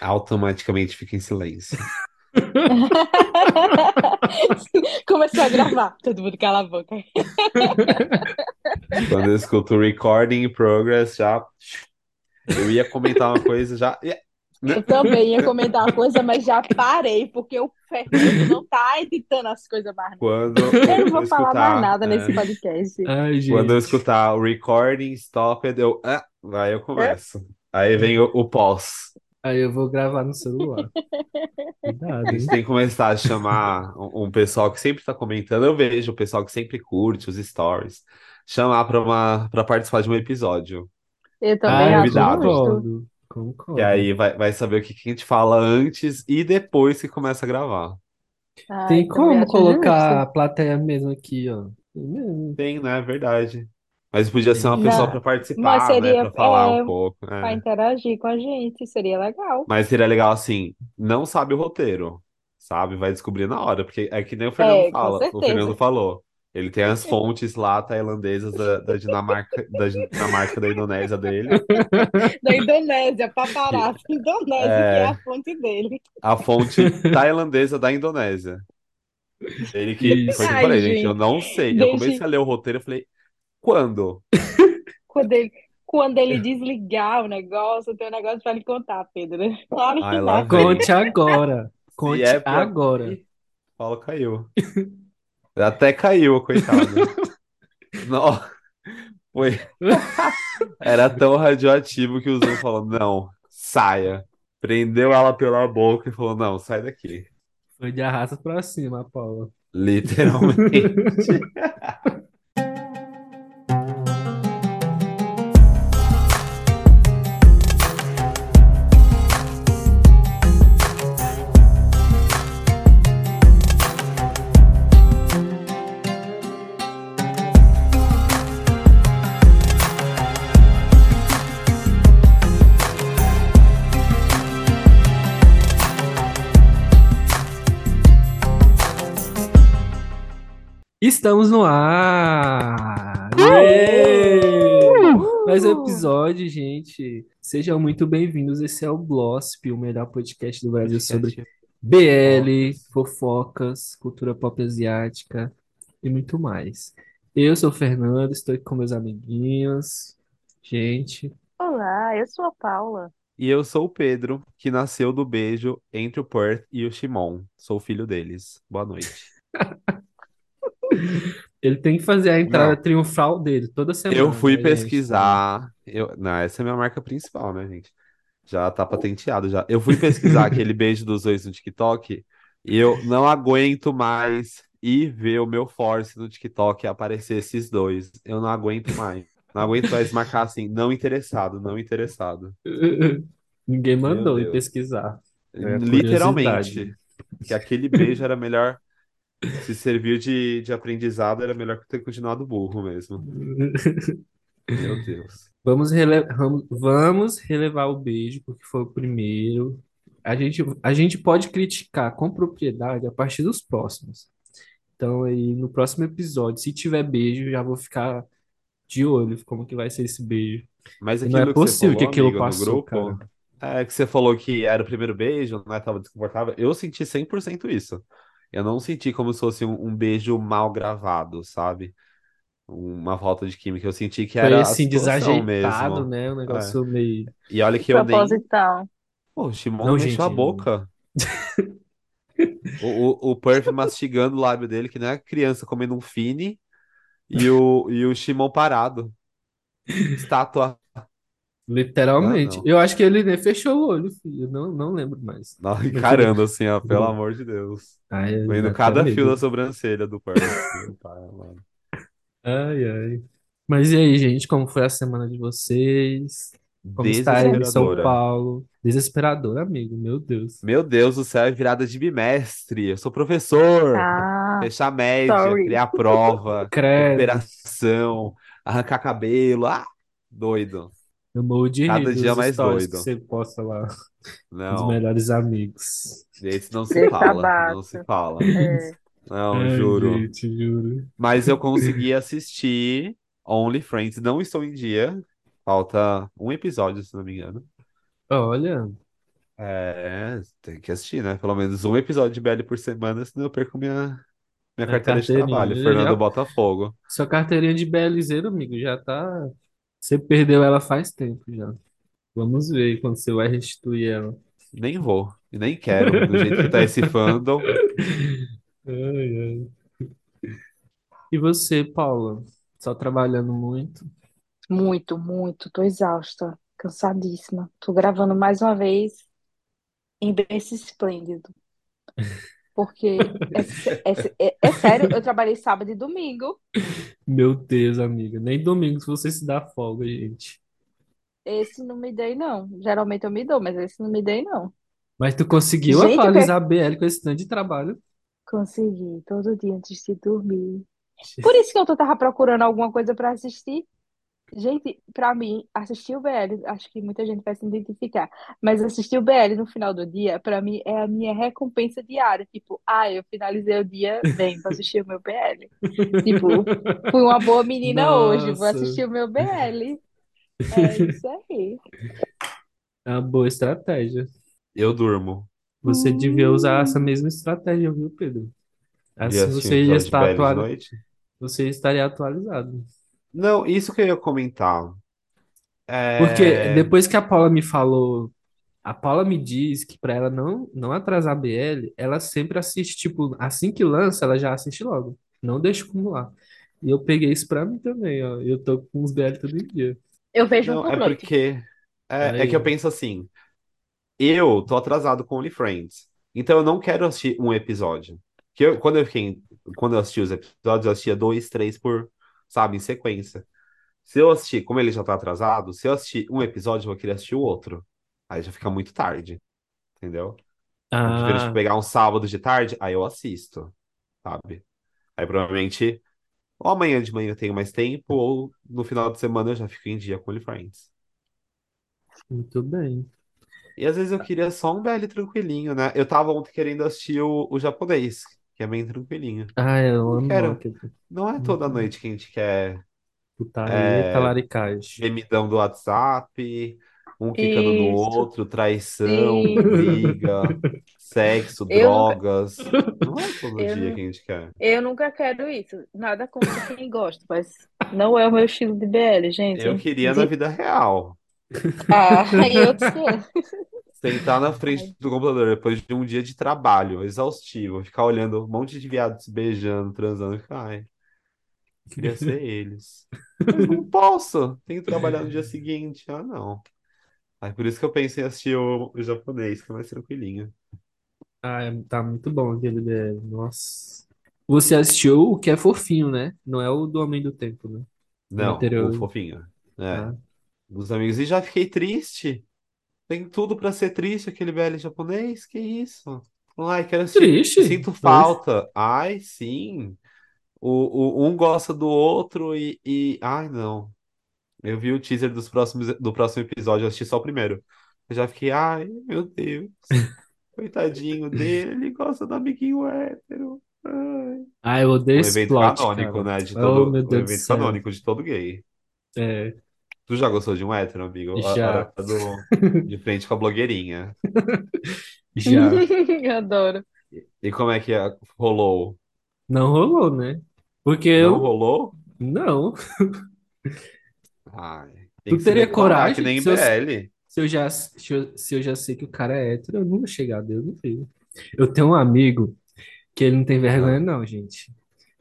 automaticamente fica em silêncio. Começou a gravar, todo mundo cala a boca. Quando eu escuto recording in progress, já. Eu ia comentar uma coisa já. Eu também ia comentar uma coisa, mas já parei, porque o Fernando não tá editando as coisas mais. Quando Eu não vou eu falar escutar, mais nada é, nesse podcast. Ai, Quando eu escutar o recording stopped, eu. Ah, aí eu começo. Aí vem o, o pós. Aí eu vou gravar no celular. Cuidado, A gente tem que começar a chamar um, um pessoal que sempre está comentando. Eu vejo o pessoal que sempre curte os stories. Chamar para uma para participar de um episódio. Eu Ah, também acho convidado. justo. concordo. Concordo. E aí vai, vai saber o que, que a gente fala antes e depois que começa a gravar. Ai, Tem também como acho colocar a justo. plateia mesmo aqui, ó. Tem mesmo. Tem, né? É verdade. Mas podia ser uma pessoa Não, para mas participar, né? seria Para falar um é, pouco. para é. interagir com a gente, seria legal. Mas seria legal assim, não sabe o roteiro, sabe? Vai descobrir na hora, porque é que nem o Fernando É, com fala, o Fernando certeza. falou. Ele tem as fontes lá tailandesas da, da Dinamarca, da Dinamarca, da Indonésia dele. Da Indonésia, Que paparazzi, Indonésia, que é é a fonte dele. a fonte tailandesa da Indonésia. Ele que foi o que eu Isso. falei, Ai, gente, eu gente, não sei. Eu comecei a ler o roteiro, eu falei, quando? quando ele, quando ele desligar o negócio, tem um negócio para lhe contar, Pedro. Claro que vem. Conte agora. Conte é pra. agora. Paulo caiu. Até caiu, coitado. Não, foi. Era tão radioativo que o Zoom falou: não, saia. Prendeu ela pela boca e falou: não, sai daqui. Foi de arrasta pra cima, Paula. Literalmente. Estamos no ar! Yay! Mais um episódio, gente. Sejam muito bem-vindos. Esse é o Glossip, o melhor podcast do Brasil sobre Podcast BL, Fofocas. cultura pop asiática e muito mais. Eu sou o Fernando, estou aqui com meus amiguinhos. Gente, Olá, eu sou a Paula. E eu sou o Pedro, que nasceu do beijo entre o Perth e o Shimon. Sou o filho deles. Boa noite. ele tem que fazer a entrada Não, triunfal dele toda eu semana, fui né, gente? Pesquisar. Eu... Não, essa é a minha marca principal, né, gente? Já tá patenteado já. Eu fui pesquisar aquele beijo dos dois no TikTok e eu não aguento mais ir ver o meu Force no TikTok aparecer esses dois. Eu não aguento mais. Não aguento mais marcar assim, não interessado, não interessado. ninguém mandou ir pesquisar. É Literalmente. Que aquele beijo era melhor. Se serviu de, de aprendizado, era melhor que ter continuado burro mesmo. Meu Deus. Vamos, rele- vamos, relevar o beijo, porque foi o primeiro. A gente, a gente pode criticar com propriedade a partir dos próximos. Então, aí, no próximo episódio, se tiver beijo, já vou ficar de olho como que vai ser esse beijo. Mas não é que possível que falou, aquilo amigo, passou, grupo, cara. é que você falou que era o primeiro beijo, né? Tava desconfortável. Eu senti 100% isso. Eu não senti como se fosse um, um beijo mal gravado, sabe? Uma falta de química. Eu senti que Foi era a assim, desajeitado, mesmo. né? Um É. negócio meio. E olha que eu nem. Proposital. Pô, o Shimon Não, mexeu a gente. boca. O, o, o Perf mastigando o lábio dele, que não é criança comendo um fine, e o, e o Shimon parado. Estátua. Ah, Literalmente. não. Eu acho que ele nem fechou o olho, filho. Eu Não, não lembro mais. Não, encarando assim, ó, pelo amor de Deus. Ai, Vendo cada fio da sobrancelha do pai, mano. Ai, ai. Mas e aí, gente, como foi a semana de vocês? Como está aí em São. Paulo? Desesperador, amigo, meu Deus. Meu Deus do céu, é virada de bimestre. Eu sou professor. Ah, Fechar média, sorry. criar prova, Credo, recuperação, arrancar cabelo. Ah, doido. Eu morro de rir Cada dia dos mais stories que doido. você posta lá, dos Não, melhores amigos. esse não se Deixa fala, não se fala. É. Não, Ai, juro. gente, juro. Mas eu consegui assistir Only Friends. Não estou em dia. Falta um episódio, se não me engano. Olha, É, tem que assistir, né? Pelo menos um episódio de BL por semana, senão eu perco minha, minha A carteira de trabalho. Eu Fernando já- Botafogo. Sua carteirinha de BLZero, amigo, já tá. Você perdeu ela faz tempo já. Vamos ver quando você vai restituir ela. Nem vou. E nem quero. Do jeito que tá esse fandom. Ai, ai. E você, Paula? Só trabalhando muito? Muito, muito. Tô exausta, cansadíssima. Tô gravando mais uma vez em berço esplêndido. Porque é, é é- é sério, eu trabalhei sábado e domingo. Meu Deus, amiga. Nem domingo você se dá folga, gente. Esse não me dei, não. Geralmente eu me dou, mas esse não me dei, não. Mas tu conseguiu Gente, atualizar a BL com esse tanto de trabalho? consegui todo dia antes de dormir. Por isso que eu tava procurando alguma coisa pra assistir. Gente, pra mim, assistir o BL, acho que muita gente vai se identificar, mas assistir o BL no final do dia, pra mim, é a minha recompensa diária. Tipo, ah, eu finalizei o dia bem, vou assistir o meu BL. Tipo, fui uma boa menina hoje, vou Nossa, assistir o meu BL. É isso aí. é uma boa estratégia. Eu durmo. Você devia usar essa mesma estratégia, viu, Pedro? Assim você ia episódio de estar BL de atual... noite. você estaria atualizado. Não, isso que eu ia comentar. Porque É... depois que a Paula me falou, a Paula me diz que pra ela não não atrasar a BL, ela sempre assiste, tipo, assim que lança, ela já assiste logo. Não deixa acumular. E eu peguei isso pra mim também, ó. Eu tô com os BL todo dia. Eu vejo um Não, por é noite. porque. É, é que eu Aí, penso assim. Eu tô atrasado com OnlyFriends. Então eu não quero assistir um episódio. Que eu, quando eu fiquei, quando eu assisti os episódios, eu assistia dois, três por, sabe, em sequência. Se eu assistir, como ele já tá atrasado, se eu assistir um episódio, eu vou querer assistir o outro. Aí já fica muito tarde, entendeu? Eu prefiro, tipo, ah, pegar um sábado de tarde, aí eu assisto, sabe? Aí provavelmente, ou amanhã de manhã eu tenho mais tempo, ou no final de semana eu já fico em dia com OnlyFriends. muito bem. E às vezes eu queria só um BL tranquilinho, né? Eu tava ontem querendo assistir o, o japonês, que é bem tranquilinho. Ah, eu Não amo quero. Não é toda muito noite que a gente quer putaria, é, talaricagem. gemidão do WhatsApp, um quicando no Isso, outro, traição, sim. briga, sexo, Eu nunca, drogas. Não é todo eu, dia nu- que a gente quer. eu nunca quero isso. Nada contra quem gosta, mas não é o meu estilo de BL, Eu gente. queria na De... vida real. Ah, aí eu sei. Sentar na Ai, frente do computador depois de um dia de trabalho exaustivo, ficar olhando um monte de viados se beijando, transando, e ficar, ai, queria ser eles. Mas não posso, tenho que trabalhar no dia seguinte. Ah, não. Aí por isso que eu pensei em assistir o, o japonês, que é mais tranquilinho. Ah, é- tá muito bom aquele BL. Nossa. Você assistiu o que é fofinho, né? Não é o do Homem do Tempo, né? O Não, o anterior. fofinho. É, Ah, dos amigos. E já fiquei triste. Tem tudo pra ser triste aquele BL japonês. Que isso? Ai, quero triste? sinto falta. Ai, sim. O, o, um gosta do outro e, e. Ai, não. Eu vi o teaser dos próximos, do próximo episódio, eu assisti só o primeiro. Eu já fiquei, ai, meu Deus. Coitadinho dele, ele gosta do amiguinho hétero. Ai. Ah, eu odeio Um esse evento plot, canônico, cara. né? De Oh, todo. meu Um Deus do evento canônico de todo gay. É, Tu já gostou de um hétero, amigo? A já. hora do, de frente com a blogueirinha. Já. eu adoro. E como é que é- rolou? Não rolou, né? Porque Não eu. rolou? Não. Ai, tem Tu que se teria declarar, que coragem? nem Se eu, BL. se eu já, se eu, se eu já sei que o cara é hétero, eu não vou chegar a Deus, não sei. Eu tenho um amigo que ele não tem vergonha, Ah, não, gente.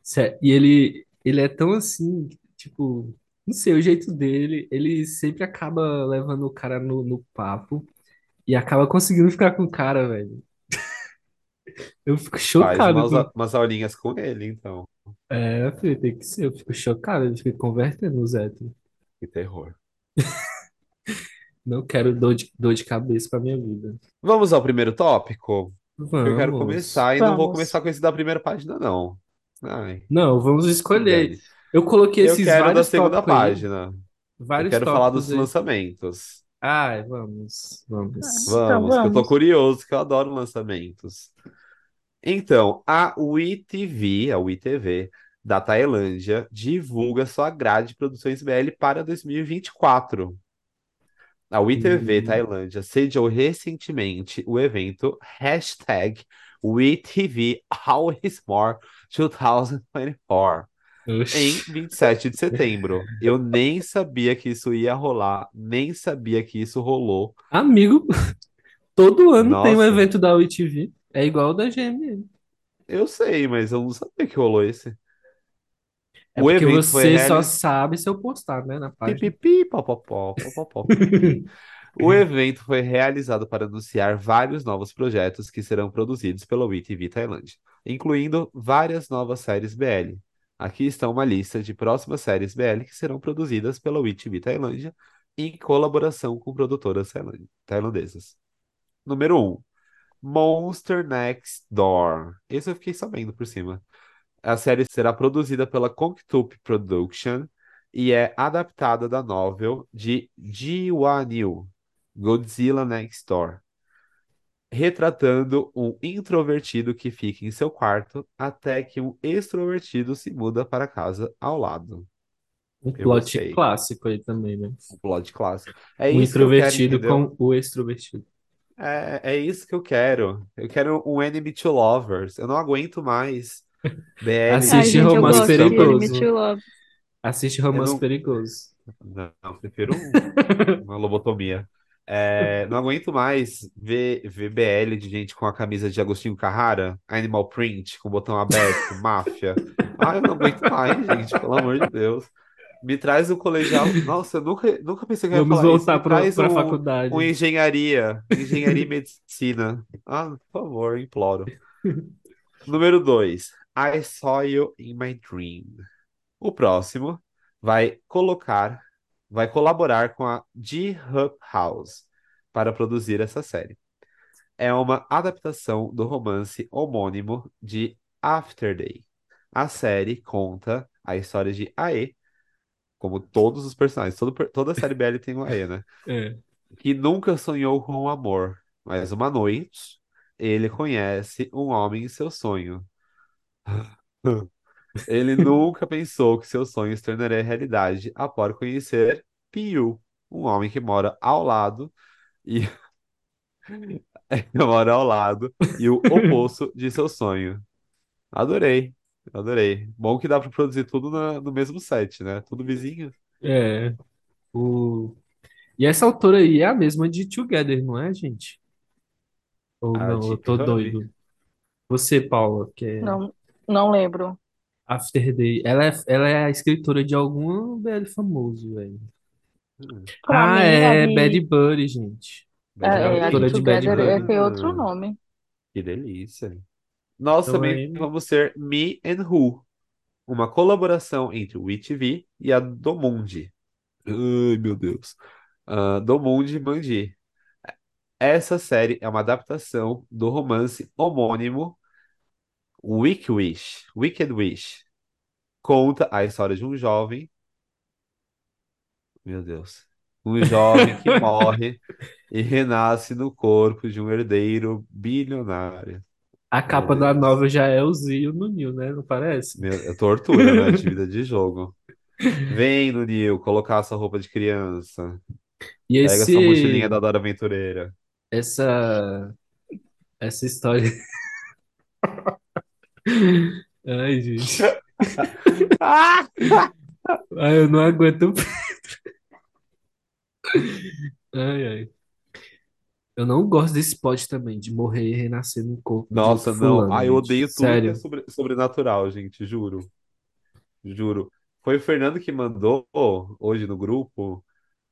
Sé- E ele, ele é tão assim, tipo, não sei, o jeito dele, ele sempre acaba levando o cara no, no papo e acaba conseguindo ficar com o cara, velho. Eu fico faz chocado umas, com. umas aulinhas com ele, então. É, filho, tem que ser. Eu fico chocado, ele fica convertendo os héteros. Que terror. Não quero dor de, dor de cabeça pra minha vida. Vamos ao primeiro tópico? Eu quero Vamos. começar e não vou Vamos. começar com esse da primeira página, não. Ai, Não, vamos escolher. Eu coloquei Eu esses quero da vários segunda página. Eu Vários quero falar dos aí. lançamentos. Ai, vamos, Ah, vamos. então Vamos, eu tô vamos. curioso, que eu adoro lançamentos. Então, a WeTV, a WeTV da Tailândia, divulga sua grade de produções BL para 2024. A WeTV Hum, Tailândia sediou recentemente o evento hashtag WeTV Always More 2024 em oxi. 27 de setembro. Eu nem sabia que isso ia rolar, nem sabia que isso rolou. Amigo, todo ano tem um Nossa, evento da UITV. É igual o da GMM. eu sei, mas eu não sabia que rolou esse. É O porque evento foi você só realizado. sabe se eu postar, né, na página. Pipipi, popopó, popopó. O evento foi realizado para anunciar vários novos projetos que serão produzidos pela WeTV Tailândia, incluindo várias novas séries BL. Aqui está uma lista de próximas séries BL que serão produzidas pela WeTV Tailândia em colaboração com produtoras tailan- tailandesas. Número um, Monster Next Door. Esse eu fiquei sabendo por cima. A série será produzida pela Konktop Production e é adaptada da novel de Ji Hwa-nil, Godzilla Next Door, retratando um introvertido que fica em seu quarto até que um extrovertido se muda para a casa ao lado. Um Eu plot gostei. clássico aí também, né? Um plot clássico. É O isso que quero, introvertido com o extrovertido. É, é isso que eu quero. Eu quero um Enemy to Lovers. Eu não aguento mais BL Assiste gente, Romance Perigoso. Assiste Romance não, Perigoso. não, não, prefiro um- uma lobotomia. É, não aguento mais ver, ver BL de gente com a camisa de Agostinho Carrara, Animal Print, com o botão aberto, máfia. Ah, eu não aguento mais, gente, pelo amor de Deus. Me traz um colegial. Nossa, eu nunca, nunca pensei que eu ia Vamos falar voltar para traz a um, um faculdade. engenharia, engenharia e medicina. Ah, por favor, imploro. Número 2. I Saw You in My Dream. O próximo vai colocar, vai colaborar com a G-Hub House para produzir essa série. É uma adaptação do romance homônimo de After Day. A série conta a história de Ae, como todos os personagens, todo toda a série BL tem um Ae, né? É. Que nunca sonhou com o amor, mas uma noite ele conhece um homem em seu sonho. Ele nunca pensou que seu sonho se tornaria realidade após conhecer Piu, um homem que mora ao lado e mora ao lado e o oposto de seu sonho. Adorei, adorei. Bom que dá pra produzir tudo na- no mesmo set, né? Tudo vizinho. É. O... E essa autora aí é a mesma de Together, não é, gente? Ou A não, eu tô Hub. doido. Você, Paula, que é Não, não lembro. After Day, ela é, ela é a escritora de algum BL famoso, velho. Pra Ah, mim, é de, Bad Buddy, gente. Bad é a é, é, a de autora de Buddy. Bad Together é, Buddy. tem outro nome. que delícia. Nós Então também aí, vamos ser Me and Who, uma colaboração entre o WeTV e a Domundi. Ai, meu Deus. Ah, Domundi Mandi. Essa série é uma adaptação do romance homônimo Wicked Wish. Wicked Wish. Conta a história de um jovem, meu Deus, um jovem que morre e renasce no corpo de um herdeiro bilionário. a capa da novela já é o Zio no Nil, né? Não parece? Meu, é tortura, né? De vida de jogo. Vem no Nil colocar sua roupa de criança. E Pega sua mochilinha esse, da Dora Aventureira. essa, essa história. Ai, gente. Ah! Ai, eu não aguento. Ai, ai. Eu não gosto desse plot também, de morrer e renascer no corpo de Nossa, não. fulano, Ai, eu gente. odeio tudo que é Sério. sobre- sobrenatural, gente, juro. Juro. Foi o Fernando que mandou hoje no grupo,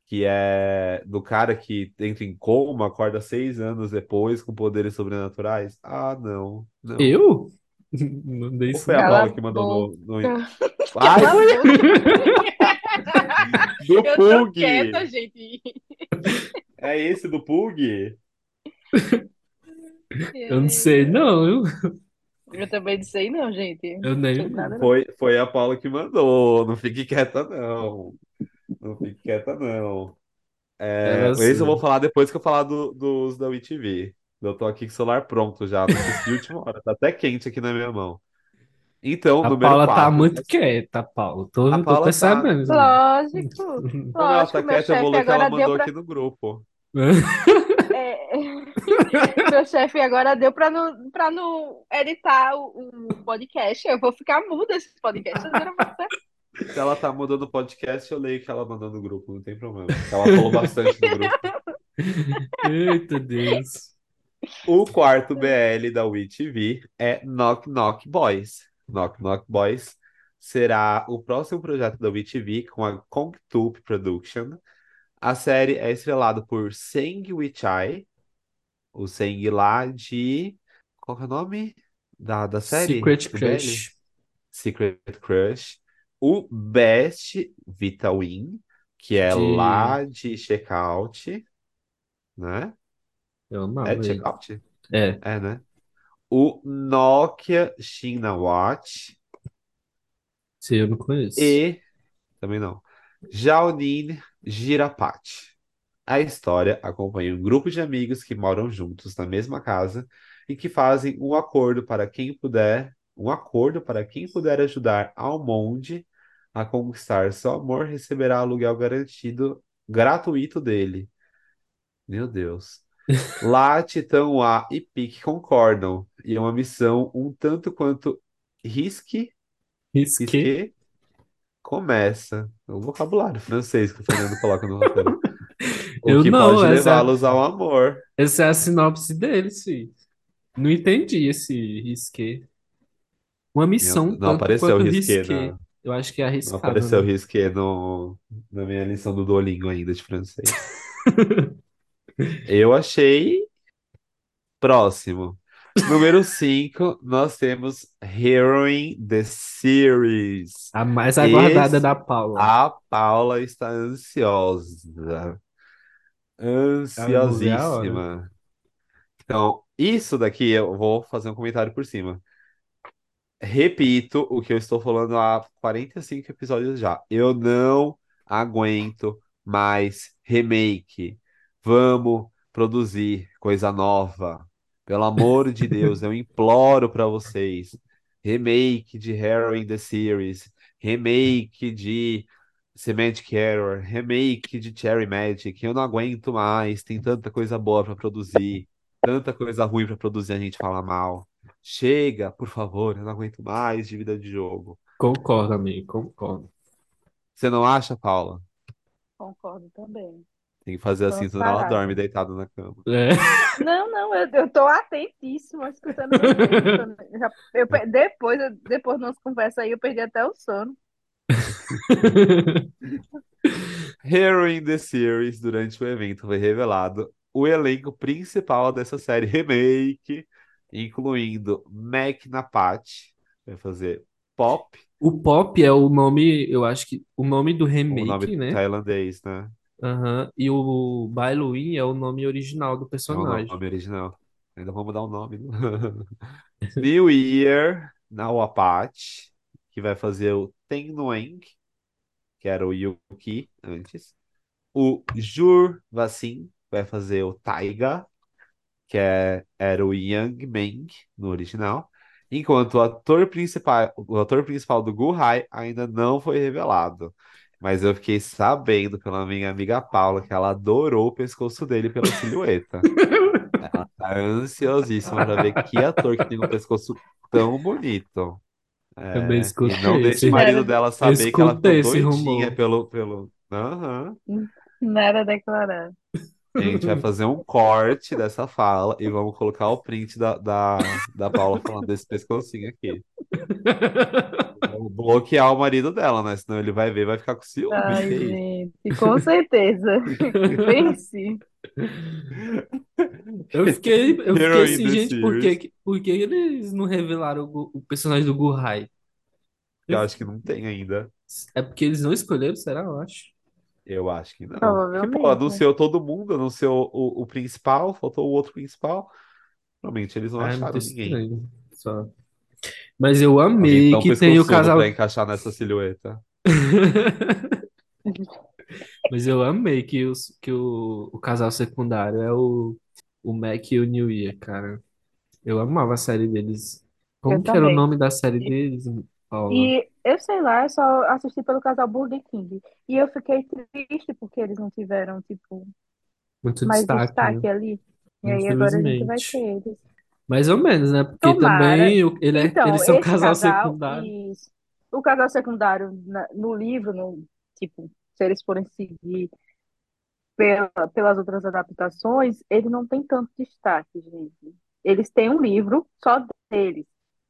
que é do cara que entra em coma, acorda seis anos depois com poderes sobrenaturais. Ah, não, não. Eu? Não dei Ou isso, foi a Paula que mandou no, no... Ai, Cala a foi boca. do Eu tô Pug! quieta, gente. É esse do Pug? Eu não sei, não. Eu, Eu também não sei, não, gente. eu Não nem. nada, não. Foi, foi a Paula que mandou. Não fique quieta, não. Não fique quieta, não. É, Ela esse eu vou sim. falar depois que eu falar do- dos da WeTV. Eu tô aqui com o celular pronto já. Não de última hora. Tá até quente aqui na minha mão. Então, A número Paula tá 4. muito quieta, Paula. Tô, A tô Paula tá. percebendo. isso. Lógico, Como ela tá lógico, meu quieta, eu vou chefe ler o que ela agora deu mandou pra. aqui no grupo. é, Meu chefe agora deu pra não, pra não editar o, o podcast. Eu vou ficar muda esse podcast. Se ela tá mudando o podcast, eu leio o que ela mandou no grupo, não tem problema. Ela falou bastante no grupo. Eita Deus. O quarto BL da WeTV é Knock Knock Boys. Knock Knock Boys será o próximo projeto da WeTV com a Kongtube Production. A série é estrelada por Seng Wichai, o Seng lá de. Qual é o nome da, da série? Secret? Crush. Secret Crush. O Best Vita Win, que é De- lá de Checkout, né? Eu amava É ele. Checkout? É. É, né? O Nokia China Watch Se eu não conheço. e também não. Jaonin Girapati. A história acompanha um grupo de amigos que moram juntos na mesma casa e que fazem um acordo para quem puder, um acordo para quem puder ajudar Almonde a conquistar seu amor receberá aluguel garantido gratuito dele. Meu Deus. Lá, A e Pique concordam, e é uma missão um tanto quanto risque, Risqué. risque começa. É o vocabulário francês que o Fernando coloca no roteiro. O Eu que não, pode essa- levá-los ao amor. Essa é a sinopse dele, sim. Não entendi esse risqué. Uma missão Não apareceu risque risqué. na, Eu acho que é não arriscado, apareceu né? risque no, na minha lição do Duolingo ainda de francês. Eu achei próximo. Número 5, nós temos Heroine the Series. A mais aguardada Esse- da Paula. A Paula está ansiosa. Ansiosíssima. Então, isso daqui eu vou fazer um comentário por cima. Repito o que eu estou falando há 45 episódios já. Eu não aguento mais remake. Vamos produzir coisa nova. Pelo amor de Deus, eu imploro para vocês. Remake de Harry the Series, remake de Semantic Error, remake de Cherry Magic. Eu não aguento mais. Tem tanta coisa boa para produzir, tanta coisa ruim para produzir, a gente fala mal. Chega, por favor, eu não aguento mais de vida de jogo. Concordo, amigo, concordo. Você não acha, Paula? Concordo também. Tem que fazer assim, senão ela dorme deitada na cama. É. Não, não, eu, eu tô atentíssima, escutando. Eu já- eu depois, eu- depois da nossa conversa aí, eu perdi até o sono. Heroine the Series, durante o evento, foi revelado o elenco principal dessa série remake, incluindo Mac Napati, vai fazer Pop, O Pop é o nome, eu acho que o nome do o remake, nome né? tailandês, né? Aham. E o Bailuin é o nome original do É o personagem. nome original. Ainda vou mudar o nome. New Year Nawapati, que vai fazer o Ten Nguyen, que era o Yuki antes. O Jur Vassin vai fazer o Taiga, que é, era o Yang Meng no original. Enquanto o ator principal, o ator principal do Guhai ainda não foi revelado. Mas eu fiquei sabendo pela minha amiga Paula que ela adorou o pescoço dele pela silhueta. Ela tá ansiosíssima pra ver que ator que tem um pescoço tão bonito. É, Também escutei não deixe esse- o marido dela saber que ela ficou escutei esse doidinha rumor. pelo, pelo... Aham. Nada declarado. A gente vai fazer um corte dessa fala e vamos colocar o print da, da, da Paula falando desse pescocinho aqui. Vamos bloquear o marido dela, né? Senão ele vai ver e vai ficar com ciúme. Ai, gente, com certeza. Pense. Eu fiquei, eu fiquei assim, gente, por que, por que eles não revelaram o, o personagem do Guhai? Eu acho que não tem ainda. É porque eles não escolheram, será? Eu acho. Eu acho que não. Porque, pô, né? anunciou todo mundo, anunciou o, o principal, faltou o outro principal. Provavelmente eles não Ah, é muito acharam ninguém. estranho. Só. Mas eu Alguém amei tão que tem o pescoçudo casal. pra encaixar nessa silhueta. Mas eu amei que, os, que o, o casal secundário é o, o Mac e o New Year, cara. Eu amava a série deles. Eu Como que era o também. nome da série deles, Paula? E eu sei lá, eu só assisti pelo casal Burger King. E eu fiquei triste porque eles não tiveram, tipo, Muito mais destaque, né? destaque ali. E aí agora a gente vai ter eles. Mais ou menos, né? Porque Tomara. também o- ele é- Então, eles são esse casal casal secundário. e o casal secundário na- no livro, no, tipo, se eles forem seguir pela- pelas outras adaptações, ele não tem tanto destaque, gente. Eles têm um livro só deles,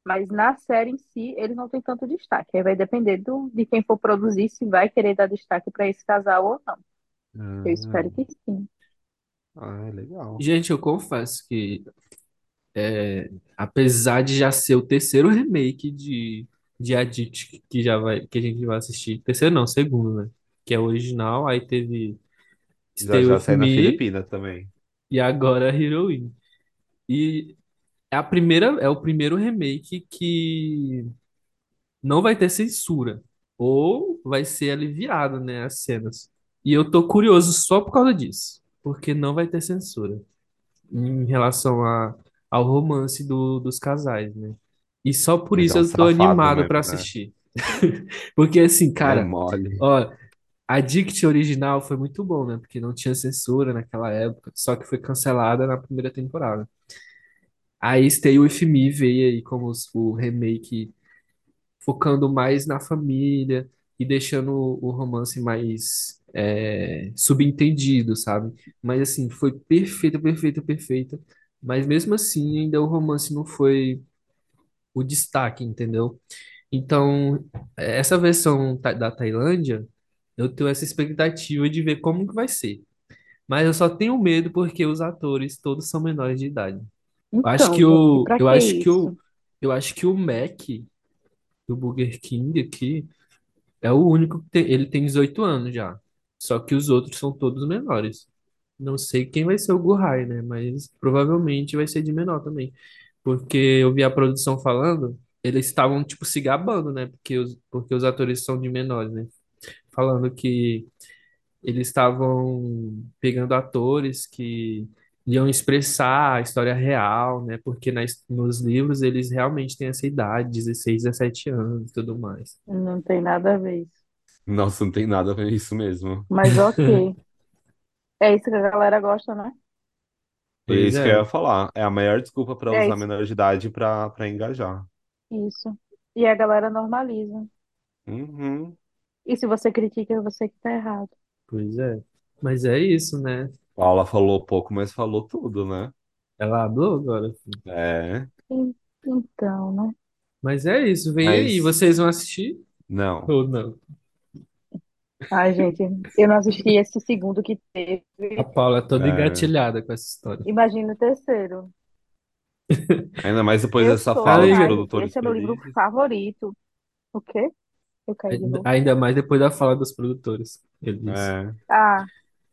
mas na série em si, eles não têm tanto destaque. Aí vai depender do, de quem for produzir, se vai querer dar destaque para esse casal ou não. Eu espero Ah, que sim. ah, é legal. Gente, eu confesso que, é, apesar de já ser o terceiro remake de, de Addict que já vai, que a gente vai assistir, terceiro não, segundo, né? Que é o original, aí teve Já Stay já With sai na Me Filipina também. e agora Heroine. E é a primeira, é o primeiro remake que não vai ter censura, ou vai ser aliviado, né, as cenas. E eu tô curioso só por causa disso, porque não vai ter censura em relação a, ao romance do- dos casais, né? E só por Mas é isso um eu tô safado animado pra mesmo, né? assistir. Porque assim, É cara, mole. ó, a Dict original foi muito bom, né? Porque não tinha censura naquela época, só que foi cancelada na primeira temporada. Aí Stay With Me veio aí como o remake focando mais na família e deixando o romance mais é, subentendido, sabe? Mas assim, foi perfeita, perfeita, perfeita. Mas mesmo assim, ainda o romance não foi o destaque, entendeu? Então, essa versão da Tailândia, eu tenho essa expectativa de ver como que vai ser. Mas eu só tenho medo porque os atores todos são menores de idade. Acho Então, que o, pra eu que acho que o, isso? eu acho que o Mac do Burger King aqui é o único que tem, ele tem 18 anos já. Só que os outros são todos menores. Não sei quem vai ser o Guhai, né? Mas provavelmente vai ser de menor também. Porque eu vi a produção falando, eles estavam, tipo, se gabando, né? Porque os, porque os atores são de menores, né? Falando que eles estavam pegando atores que iam expressar a história real, né? Porque nas, nos livros eles realmente têm essa idade, 16, 17 anos e tudo mais. Não tem nada a ver isso. Nossa, não tem nada a ver isso mesmo. Mas ok. É isso que a galera gosta, né? É Pois isso que eu é, ia falar. É a maior desculpa pra É usar isso. menor de idade pra, pra engajar. Isso. E a galera normaliza. Uhum. E se você critica, é você que tá errado. pois é. Mas é isso, né? Paula falou pouco, mas falou tudo, né? Ela falou agora. filho. É, En- Então, né? Mas é isso, vem aí. mas Vocês vão assistir não. ou não? Ai, gente, eu não assisti esse segundo que A teve. Paula é toda É. engatilhada com essa história. Imagina o terceiro. Ainda mais depois Eu dessa sou, fala dos produtores esse é meu livro felizes. favorito. O quê? Eu caí de ainda novo. ainda mais depois da fala dos produtores, ele disse. É. Ah,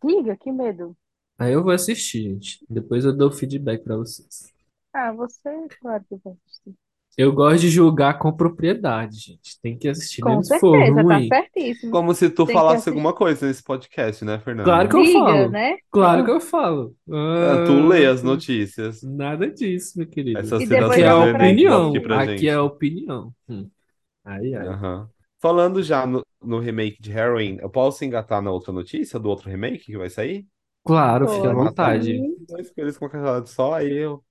diga, que medo. Aí eu vou assistir, gente. Depois eu dou feedback pra vocês. Ah, você, claro que vai assistir. Eu gosto de julgar com propriedade, gente. Tem que assistir, Com mesmo se for certeza, tá ruim. certíssimo. Como se tu Tem que falasse assistir. alguma coisa nesse podcast, né, Claro Fernanda? que eu Diga, falo. né? Claro que eu falo. Ah, tu lê Ah, as notícias. nada disso, meu querido. Essas E depois Aqui é a pra aqui opinião. pra Aqui é a opinião. Hum. Ai, ai. Aham. Falando já no, no remake de Heroin, eu posso engatar na outra notícia do outro remake que vai sair? Claro, fique à vontade. dois coelhos com cajadada só, aí eu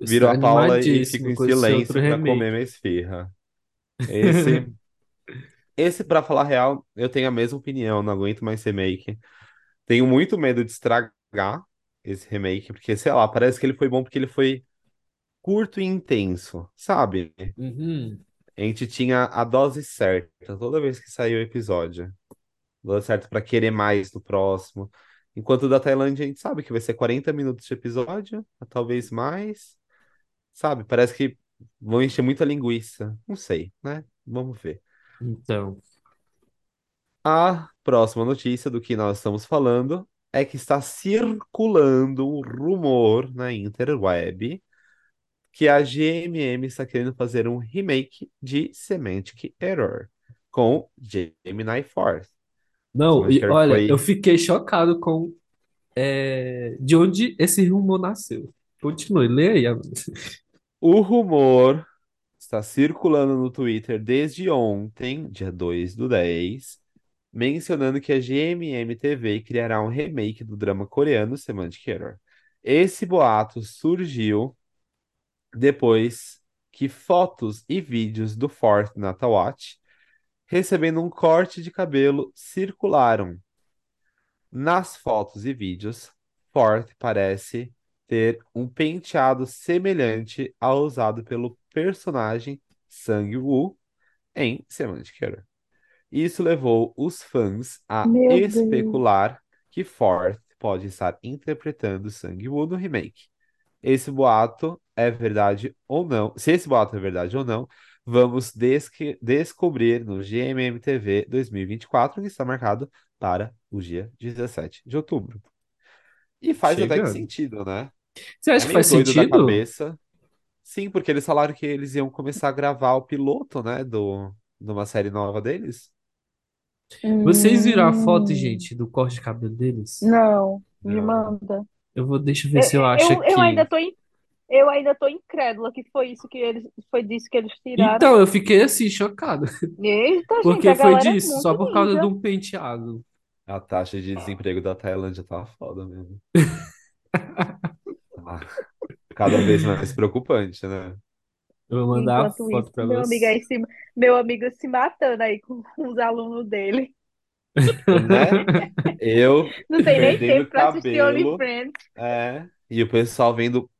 Eu viro estou a Paula e fico animadíssimo em com esse outro silêncio pra comer remake. minha esfirra. Esse, esse para falar a real, eu tenho a mesma opinião, não aguento mais remake. Tenho muito medo de estragar esse remake, porque sei lá, parece que ele foi bom porque ele foi curto e intenso, sabe? Uhum. A gente tinha a dose certa toda vez que saiu o episódio. Dose certa pra querer mais no próximo. Enquanto da Tailândia a gente sabe que vai ser 40 minutos de episódio, talvez mais. Sabe? Parece que vão encher muita linguiça. Não sei, né? Vamos ver. Então, A próxima notícia do que nós estamos falando é que está circulando um rumor na interweb que a GMM está querendo fazer um remake de Semantic Error com Gemini Force. Não, e olha, eu foi fiquei chocado com é, de onde esse rumor nasceu. Continue, lê aí. Amanda. o rumor está circulando no Twitter desde ontem, dia 2 do 10, mencionando que a GMM TV criará um remake do drama coreano Semantic Error. Esse boato surgiu depois que fotos e vídeos do Forth Natawatch recebendo um corte de cabelo circularam. Nas fotos e vídeos, Forth parece ter um penteado semelhante ao usado pelo personagem Sang-woo em Semantic Error. Isso levou os fãs a Meu Deus. especular que Forth pode estar interpretando Sang-woo no remake. Esse boato é verdade ou não? Se esse boato é verdade ou não, vamos desque- descobrir no GMM TV 2024, que está marcado para o dia 17 de outubro. E faz até que sentido, né? Você É acha que meio faz da sentido? cabeça. Sim, porque eles falaram que eles iam começar a gravar o piloto, né, do, de uma série nova deles. Vocês viram a foto, Hum, gente, do corte de cabelo deles? não, me Não. manda. Eu vou, deixa eu ver se eu Eu, acho eu, eu ainda aqui. tô, in- eu ainda tô incrédula que foi isso que eles, foi disso que eles tiraram. Então, eu fiquei assim, chocado. Eita, gente, Porque a foi é disso, só muito por causa de um penteado. A taxa de desemprego da Tailândia tá foda mesmo. Ah, cada vez mais preocupante, né? Eu vou mandar a Enquanto foto isso, pra meu amigo você. se, meu amigo se matando aí com os alunos dele. Né? Eu Não tem nem tempo pra assistir cabelo, OnlyFans. é, e o pessoal vendo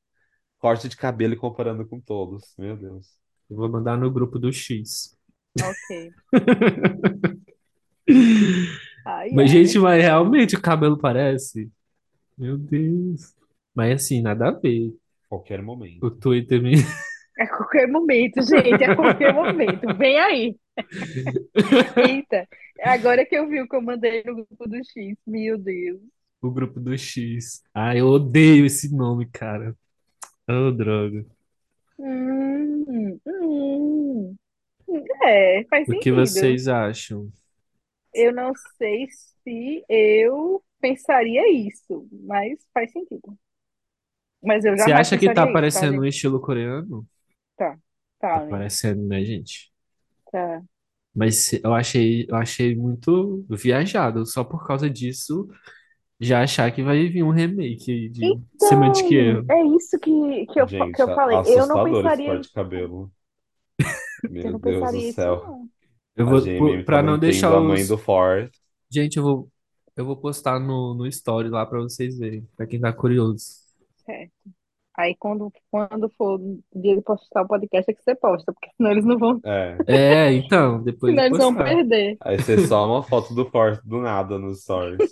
corte de cabelo e comparando com todos. Meu Deus. Eu vou mandar no grupo do X. Ok. Ai, Mas, ai. gente, mas realmente o cabelo parece. Meu Deus. Mas assim, nada a ver. Qualquer O momento. Twitter me. A qualquer momento, gente, a qualquer momento. Vem aí. Eita, agora que eu vi o que eu mandei no grupo do X, meu Deus. O grupo do X. Ah, eu odeio esse nome, cara. Oh, droga. Hum, hum. É, faz O que sentido. vocês acham? Eu não sei se eu pensaria isso, mas faz sentido. Mas eu Você jamais acha que tá pensaria isso, tá, parecendo um gente? estilo coreano? Tá, Tá tá, né? parecendo, né, gente? Tá. Mas eu achei, eu achei muito viajado. Só por causa disso, já achar que vai vir um remake de Semantic Então, Error. é isso que, que eu, que Gente, eu a- falei. Eu não assustador esse pensaria corte de isso. cabelo. Eu Meu não Deus do pensaria isso, céu. não. Eu A vou, GMM pra não mantendo deixar a mãe os. do Forth. Gente, eu vou, eu vou postar no, no story lá pra vocês verem, pra quem tá curioso. Certo. Aí quando, quando for o dia de postar o podcast é que você posta, porque senão eles não vão, É. É, então, depois senão de eles vão perder. Aí você só uma foto do Forth do nada nos stories.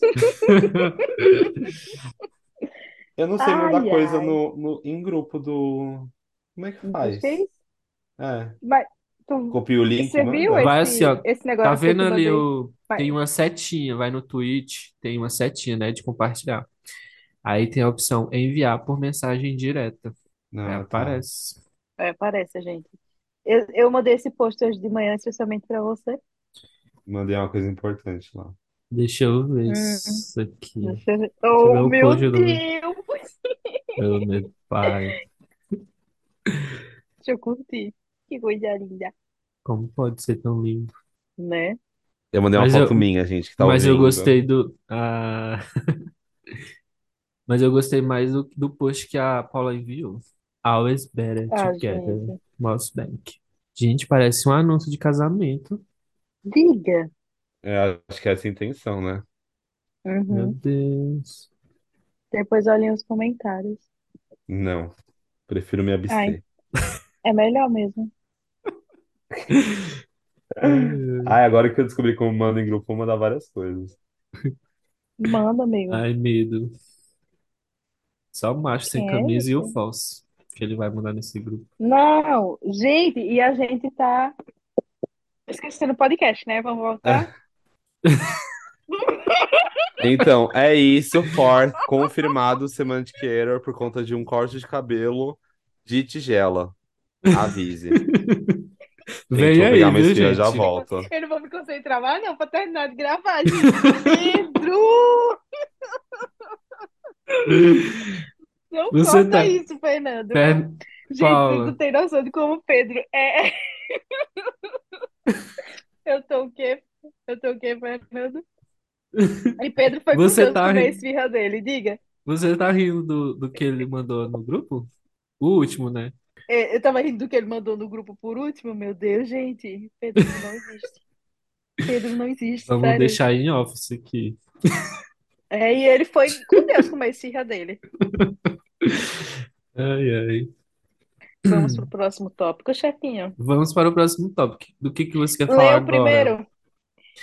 Eu não sei mandar Ai, coisa ai. no, no, em grupo do. Como é que faz? É. Mas tu, Copia o link, você viu manda. Vai assim, esse, ó. esse Tá negócio eu vendo ali o. Tem uma setinha, vai no Twitch, tem uma setinha, né, de compartilhar. Aí tem a opção enviar por mensagem direta. Aí Ah, tá. aparece. É, parece, gente. Eu, eu mandei esse post hoje de manhã especialmente pra você. Mandei uma coisa importante lá. Deixa eu ver Hum, isso aqui. deixa eu ver. Deixa eu ver Oh, o meu código. Deus! Oh, meu pai. Deixa eu curtir. Que coisa linda, Como pode ser tão lindo? né? Eu mandei uma Mas foto eu, minha, gente, que tá mas eu ouvindo. gostei do. ah, mas eu gostei mais do, do post que a Paula enviou. Always better Ah, together. gente. Mouse Bank. Gente, parece um anúncio de casamento. Diga. É, acho que é essa a intenção, né? Meu Uhum. Deus. Depois olhem os comentários. Não. Prefiro me Ai, abster. é melhor mesmo. Ai, Ah, agora que eu descobri como manda em grupo, vou mandar várias coisas. Manda, amigo. ai, medo. Só o macho sem Quem é camisa e o falso. Que ele vai mandar nesse grupo. Não, gente, e a gente tá esquecendo o podcast, né? Vamos voltar? Então, é isso, Forth, confirmado Semantic Error por conta de um corte de cabelo de tigela. Avise. Gente, Vem vou aí, pegar minha viu, esfirra, já gente? volto. Eu não vou me concentrar mais, não, pra terminar de gravar, gente. Pedro! Não Você faça tá. isso, Fernando. Per- Gente, tu não Paula, tem noção de como o Pedro é. Eu tô o quê? Eu tô o quê, Fernando? E Pedro foi com você Deus tá, comer a esfirra dele, diga. você tá rindo do, do que ele mandou no grupo? O último, né? É, Eu tava rindo do que ele mandou no grupo por último, meu Deus, gente. Pedro não existe. Pedro não existe, Vamos sério. deixar em office aqui. É, e ele foi com Deus comer a esfirra dele. Ai, ai. Vamos pro próximo tópico, chefinho. Vamos para o próximo tópico. Do que que você quer Lê falar o agora? primeiro.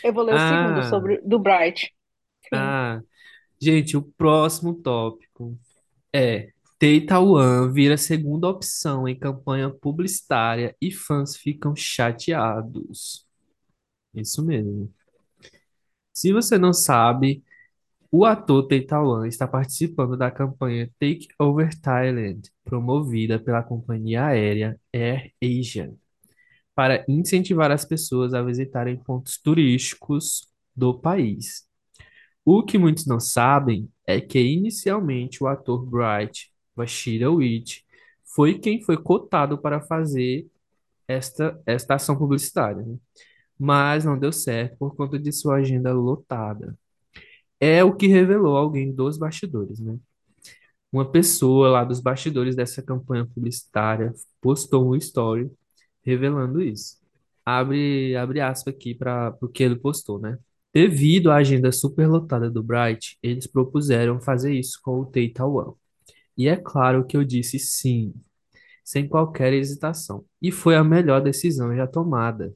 Eu vou ler o segundo Ah, sobre do Bright. Sim. ah, gente, o próximo tópico é Taiwan vira segunda opção em campanha publicitária e fãs ficam chateados. Isso mesmo. Se você não sabe, o ator Taiwan está participando da campanha Take Over Thailand, promovida pela companhia aérea Air Asia, para incentivar as pessoas a visitarem pontos turísticos do país. O que muitos não sabem é que inicialmente o ator Bright Bashir Witch foi quem foi cotado para fazer esta, esta ação publicitária, né? Mas não deu certo por conta de sua agenda lotada. É o que revelou alguém dos bastidores, né? Uma pessoa lá dos bastidores dessa campanha publicitária postou um story revelando isso. Abre, abre aspas aqui para o que ele postou, né? Devido à agenda superlotada do Bright, eles propuseram fazer isso com o Tei Taiwan. E é claro que eu disse sim, sem qualquer hesitação. E foi a melhor decisão já tomada.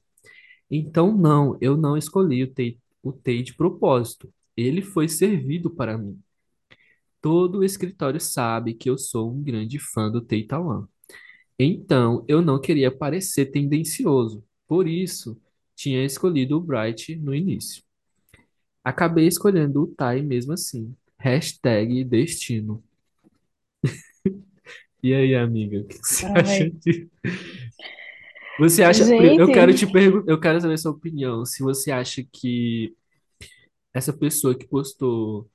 Então, não, eu não escolhi o Tei, o Tei de propósito. Ele foi servido para mim. Todo o escritório sabe que eu sou um grande fã do Tei Taiwan. Então, eu não queria parecer tendencioso. Por isso, tinha escolhido o Bright no início. Acabei escolhendo o Tai mesmo assim. Hashtag destino. E aí, amiga, o que você acha Ai, disso? Você acha, eu quero gente, te perguntar, eu quero saber a sua opinião. Se você acha que essa pessoa que postou,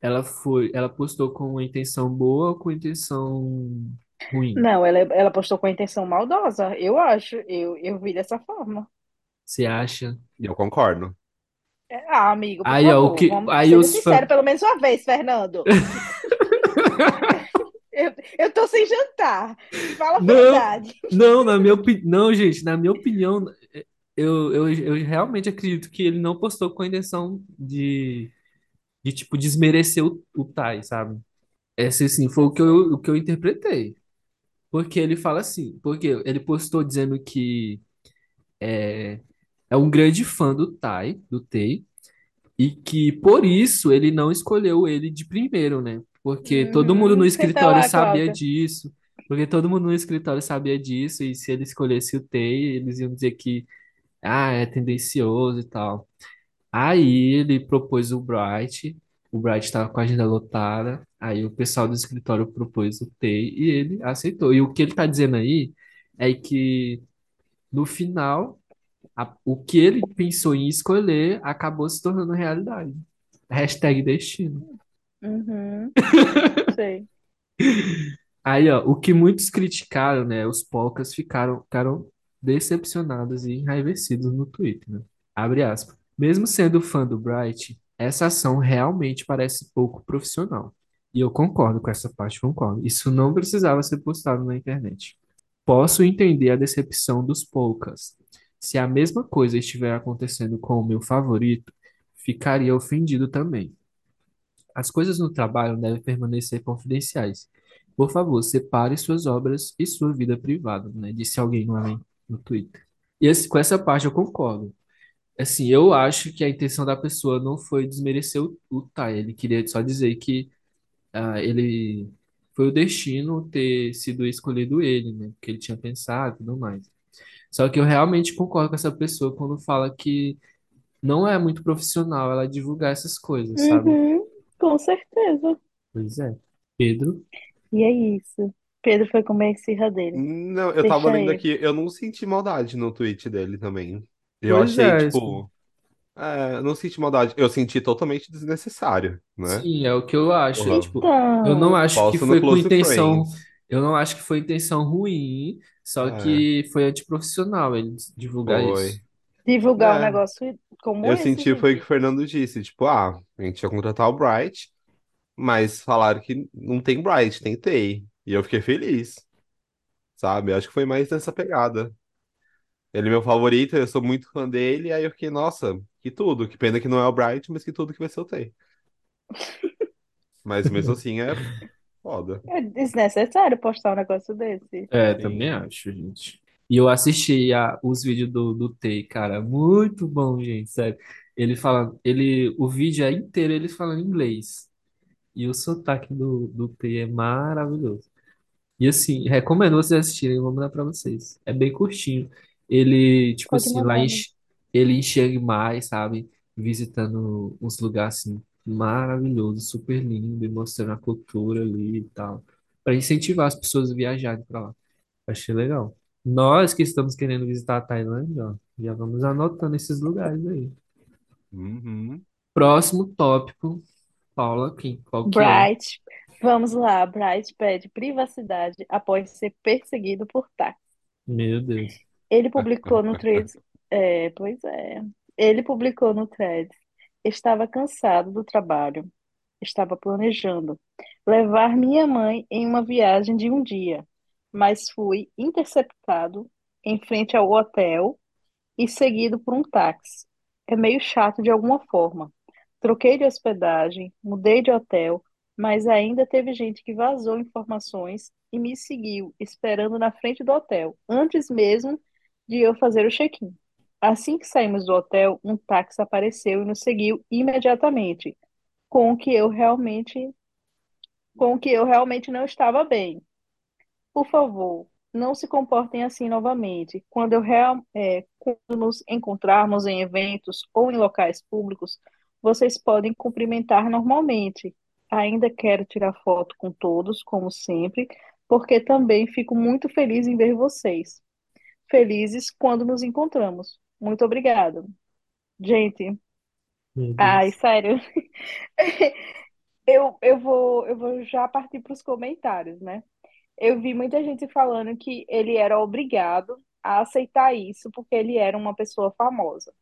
ela foi, ela postou com uma intenção boa ou com intenção ruim? não, ela, ela postou com a intenção maldosa, eu acho. Eu, eu vi dessa forma. Você acha? Eu concordo. É, Ah, amigo, por Aí, ó, o favor, que, vamos, aí seja os fãs sincero pelo menos uma vez, Fernando. Eu, eu tô sem jantar. Fala a Não, verdade. não, na minha opinião, não, gente, na minha opinião, eu, eu, eu realmente acredito que ele não postou com a intenção de, de tipo, desmerecer o, o Tai, sabe? Esse, assim, foi o que eu, o que eu interpretei. Porque ele fala assim, porque ele postou dizendo que é um grande fã do Tai, do Tei, e que por isso ele não escolheu ele de primeiro, né? Porque todo mundo no Uhum. Senta escritório lá, sabia Cláudia. disso, porque todo mundo no escritório sabia disso, e se ele escolhesse o Tei, eles iam dizer que, ah, é tendencioso e tal. Aí ele propôs o Bright, o Bright estava com a agenda lotada, aí o pessoal do escritório propôs o Tei, e ele aceitou. E o que ele tá dizendo aí é que, no final, a- o que ele pensou em escolher acabou se tornando realidade. Hashtag destino. Uhum. Sei. Aí, ó, o que muitos criticaram, né? Os poucas ficaram, ficaram decepcionados e enraivecidos no Twitter, né? Abre aspas. Mesmo sendo fã do Bright, essa ação realmente parece pouco profissional. E eu concordo com essa parte, concordo. Isso não precisava ser postado na internet. Posso entender a decepção dos poucas. Se a mesma coisa estiver acontecendo com o meu favorito, ficaria ofendido também. As coisas no trabalho devem permanecer confidenciais. Por favor, separe suas obras e sua vida privada, né? Disse alguém lá no Twitter. E esse- com essa parte eu concordo. Assim, eu acho que a intenção da pessoa não foi desmerecer o, o Tai. Ele queria só dizer que ah, ele foi o destino ter sido escolhido ele, né? Que ele tinha pensado e tudo mais. Só que eu realmente concordo com essa pessoa quando fala que não é muito profissional ela divulgar essas coisas, sabe? Uhum. Com certeza. Pois é. Pedro, E é isso. Pedro foi comer a esfirra dele. Não, eu tava Deixa lendo ele. aqui, eu não senti maldade no tweet dele também. Eu pois achei, é, isso- tipo, é, eu não senti maldade. Eu senti totalmente desnecessário, né? sim, é o que eu acho. Porra, Tipo, eu não Então, acho que no foi com Close intenção, Friends. Eu não acho que foi intenção ruim, só É, que foi antiprofissional ele divulgar isso. foi. Divulgar um É, negócio como eu esse, senti foi o que o gente. Fernando disse, tipo, ah, a gente ia contratar o Bright, mas falaram que não tem Bright, tem Tay. E eu fiquei feliz, sabe? Acho que foi mais nessa pegada. Ele é meu favorito, eu sou muito fã dele, aí eu fiquei, nossa, que tudo, que pena que não é o Bright, mas que tudo que vai ser o Tay. Mas mesmo assim é foda. É desnecessário postar um negócio desse. É, também Sim. acho, gente. E eu assisti a, os vídeos do, do Tay, cara, muito bom, gente, sério. Ele fala, ele, o vídeo é inteiro ele falando inglês. E o sotaque do, do Tay é maravilhoso. E assim, recomendo vocês assistirem, eu vou mandar pra vocês. É bem curtinho. Ele, tipo Pode assim, lá mandar, ele enxerga mais, sabe? Visitando uns lugares assim, maravilhosos, super lindo, e mostrando a cultura ali e tal. Pra incentivar as pessoas a viajarem pra lá. Achei legal. Nós que estamos querendo visitar a Tailândia, ó, já vamos anotando esses lugares aí. Uhum. Próximo tópico, Paula, quem, qual que é? Bright, vamos lá. Bright pede privacidade após ser perseguido por táxi. Meu Deus. Ele publicou no Threads. É, pois é. Ele publicou no Threads. Estava cansado do trabalho. Estava planejando levar minha mãe em uma viagem de um dia, mas fui interceptado em frente ao hotel e seguido por um táxi. É meio chato de alguma forma. Troquei de hospedagem, mudei de hotel, mas ainda teve gente que vazou informações e me seguiu, esperando na frente do hotel, antes mesmo de eu fazer o check-in. Assim que saímos do hotel, um táxi apareceu e nos seguiu imediatamente, com o que eu realmente, com o que eu realmente não estava bem. Por favor, não se comportem assim novamente. Quando eu real, é, quando nos encontrarmos em eventos ou em locais públicos, vocês podem cumprimentar normalmente. Ainda quero tirar foto com todos, como sempre, porque também fico muito feliz em ver vocês. Felizes quando nos encontramos. Muito obrigada. Gente, ai, sério, eu, eu vou, eu vou já partir para os comentários, né? Eu vi muita gente falando que ele era obrigado a aceitar isso porque ele era uma pessoa famosa.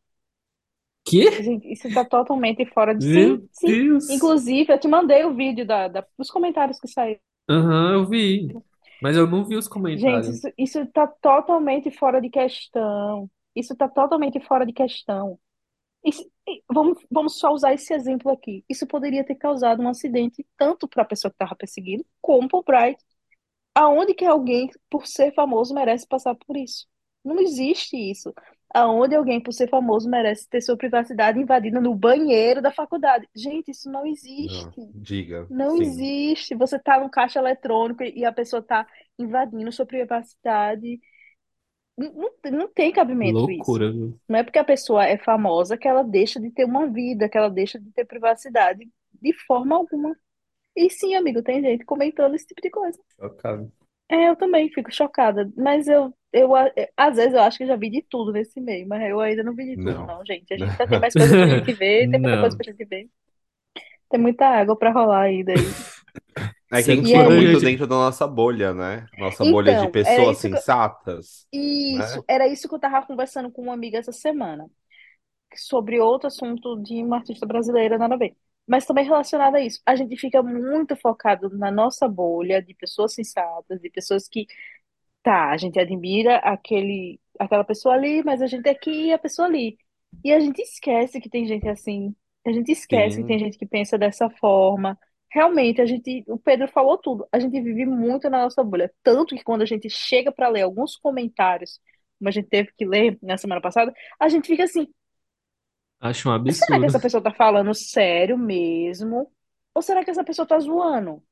Gente, isso tá totalmente fora de... Sim, Meu sim. Deus. Inclusive, eu te mandei o vídeo da, da- dos comentários que saíram. Aham, eu vi. Mas eu não vi os Gente, comentários. isso, isso tá totalmente fora de questão. Isso tá totalmente fora de questão. Isso- vamos, vamos só usar esse exemplo aqui. Isso poderia ter causado um acidente tanto para a pessoa que estava perseguindo, como para o Bright. Aonde que alguém, por ser famoso, merece passar por isso? Não existe isso. Aonde alguém, por ser famoso, merece ter sua privacidade invadida no banheiro da faculdade? Gente, isso não Não, existe. diga, Não sim. existe. Você tá no caixa eletrônico e a pessoa tá invadindo sua privacidade. Não, não, não tem cabimento isso. Loucura, viu? Não é porque a pessoa é famosa que ela deixa de ter uma vida, que ela deixa de ter privacidade de forma alguma. E sim, amigo, tem gente comentando esse tipo de coisa. Chocado. É, eu também fico chocada, mas eu, eu, a- é, às vezes eu acho que já vi de tudo nesse meio, mas eu ainda não vi de tudo, Não. não, gente. A gente ainda tem mais coisa pra gente ver, tem muita coisa Não. pra gente ver. Tem muita água pra rolar ainda aí. É que a gente Sendo E fica quando a aí, muito gente. dentro da nossa bolha, né? Nossa bolha de então, era pessoas isso que, eu- sensatas, isso, né? era isso que eu tava conversando com uma amiga essa semana, sobre outro assunto de uma artista brasileira, nada a ver. Mas também relacionado a isso, a gente fica muito focado na nossa bolha de pessoas sensatas, de pessoas que Tá, a gente admira aquele, aquela pessoa ali, mas a gente é aqui e a pessoa ali. E a gente esquece que tem gente assim. A gente esquece que tem Sim, gente que pensa dessa forma. Realmente, a gente, o Pedro falou tudo. A gente vive muito na nossa bolha. Tanto que quando a gente chega para ler alguns comentários, como a gente teve que ler na semana passada, a gente fica assim: Acho um será que absurdo. essa pessoa tá falando sério mesmo? Ou será que essa pessoa tá zoando?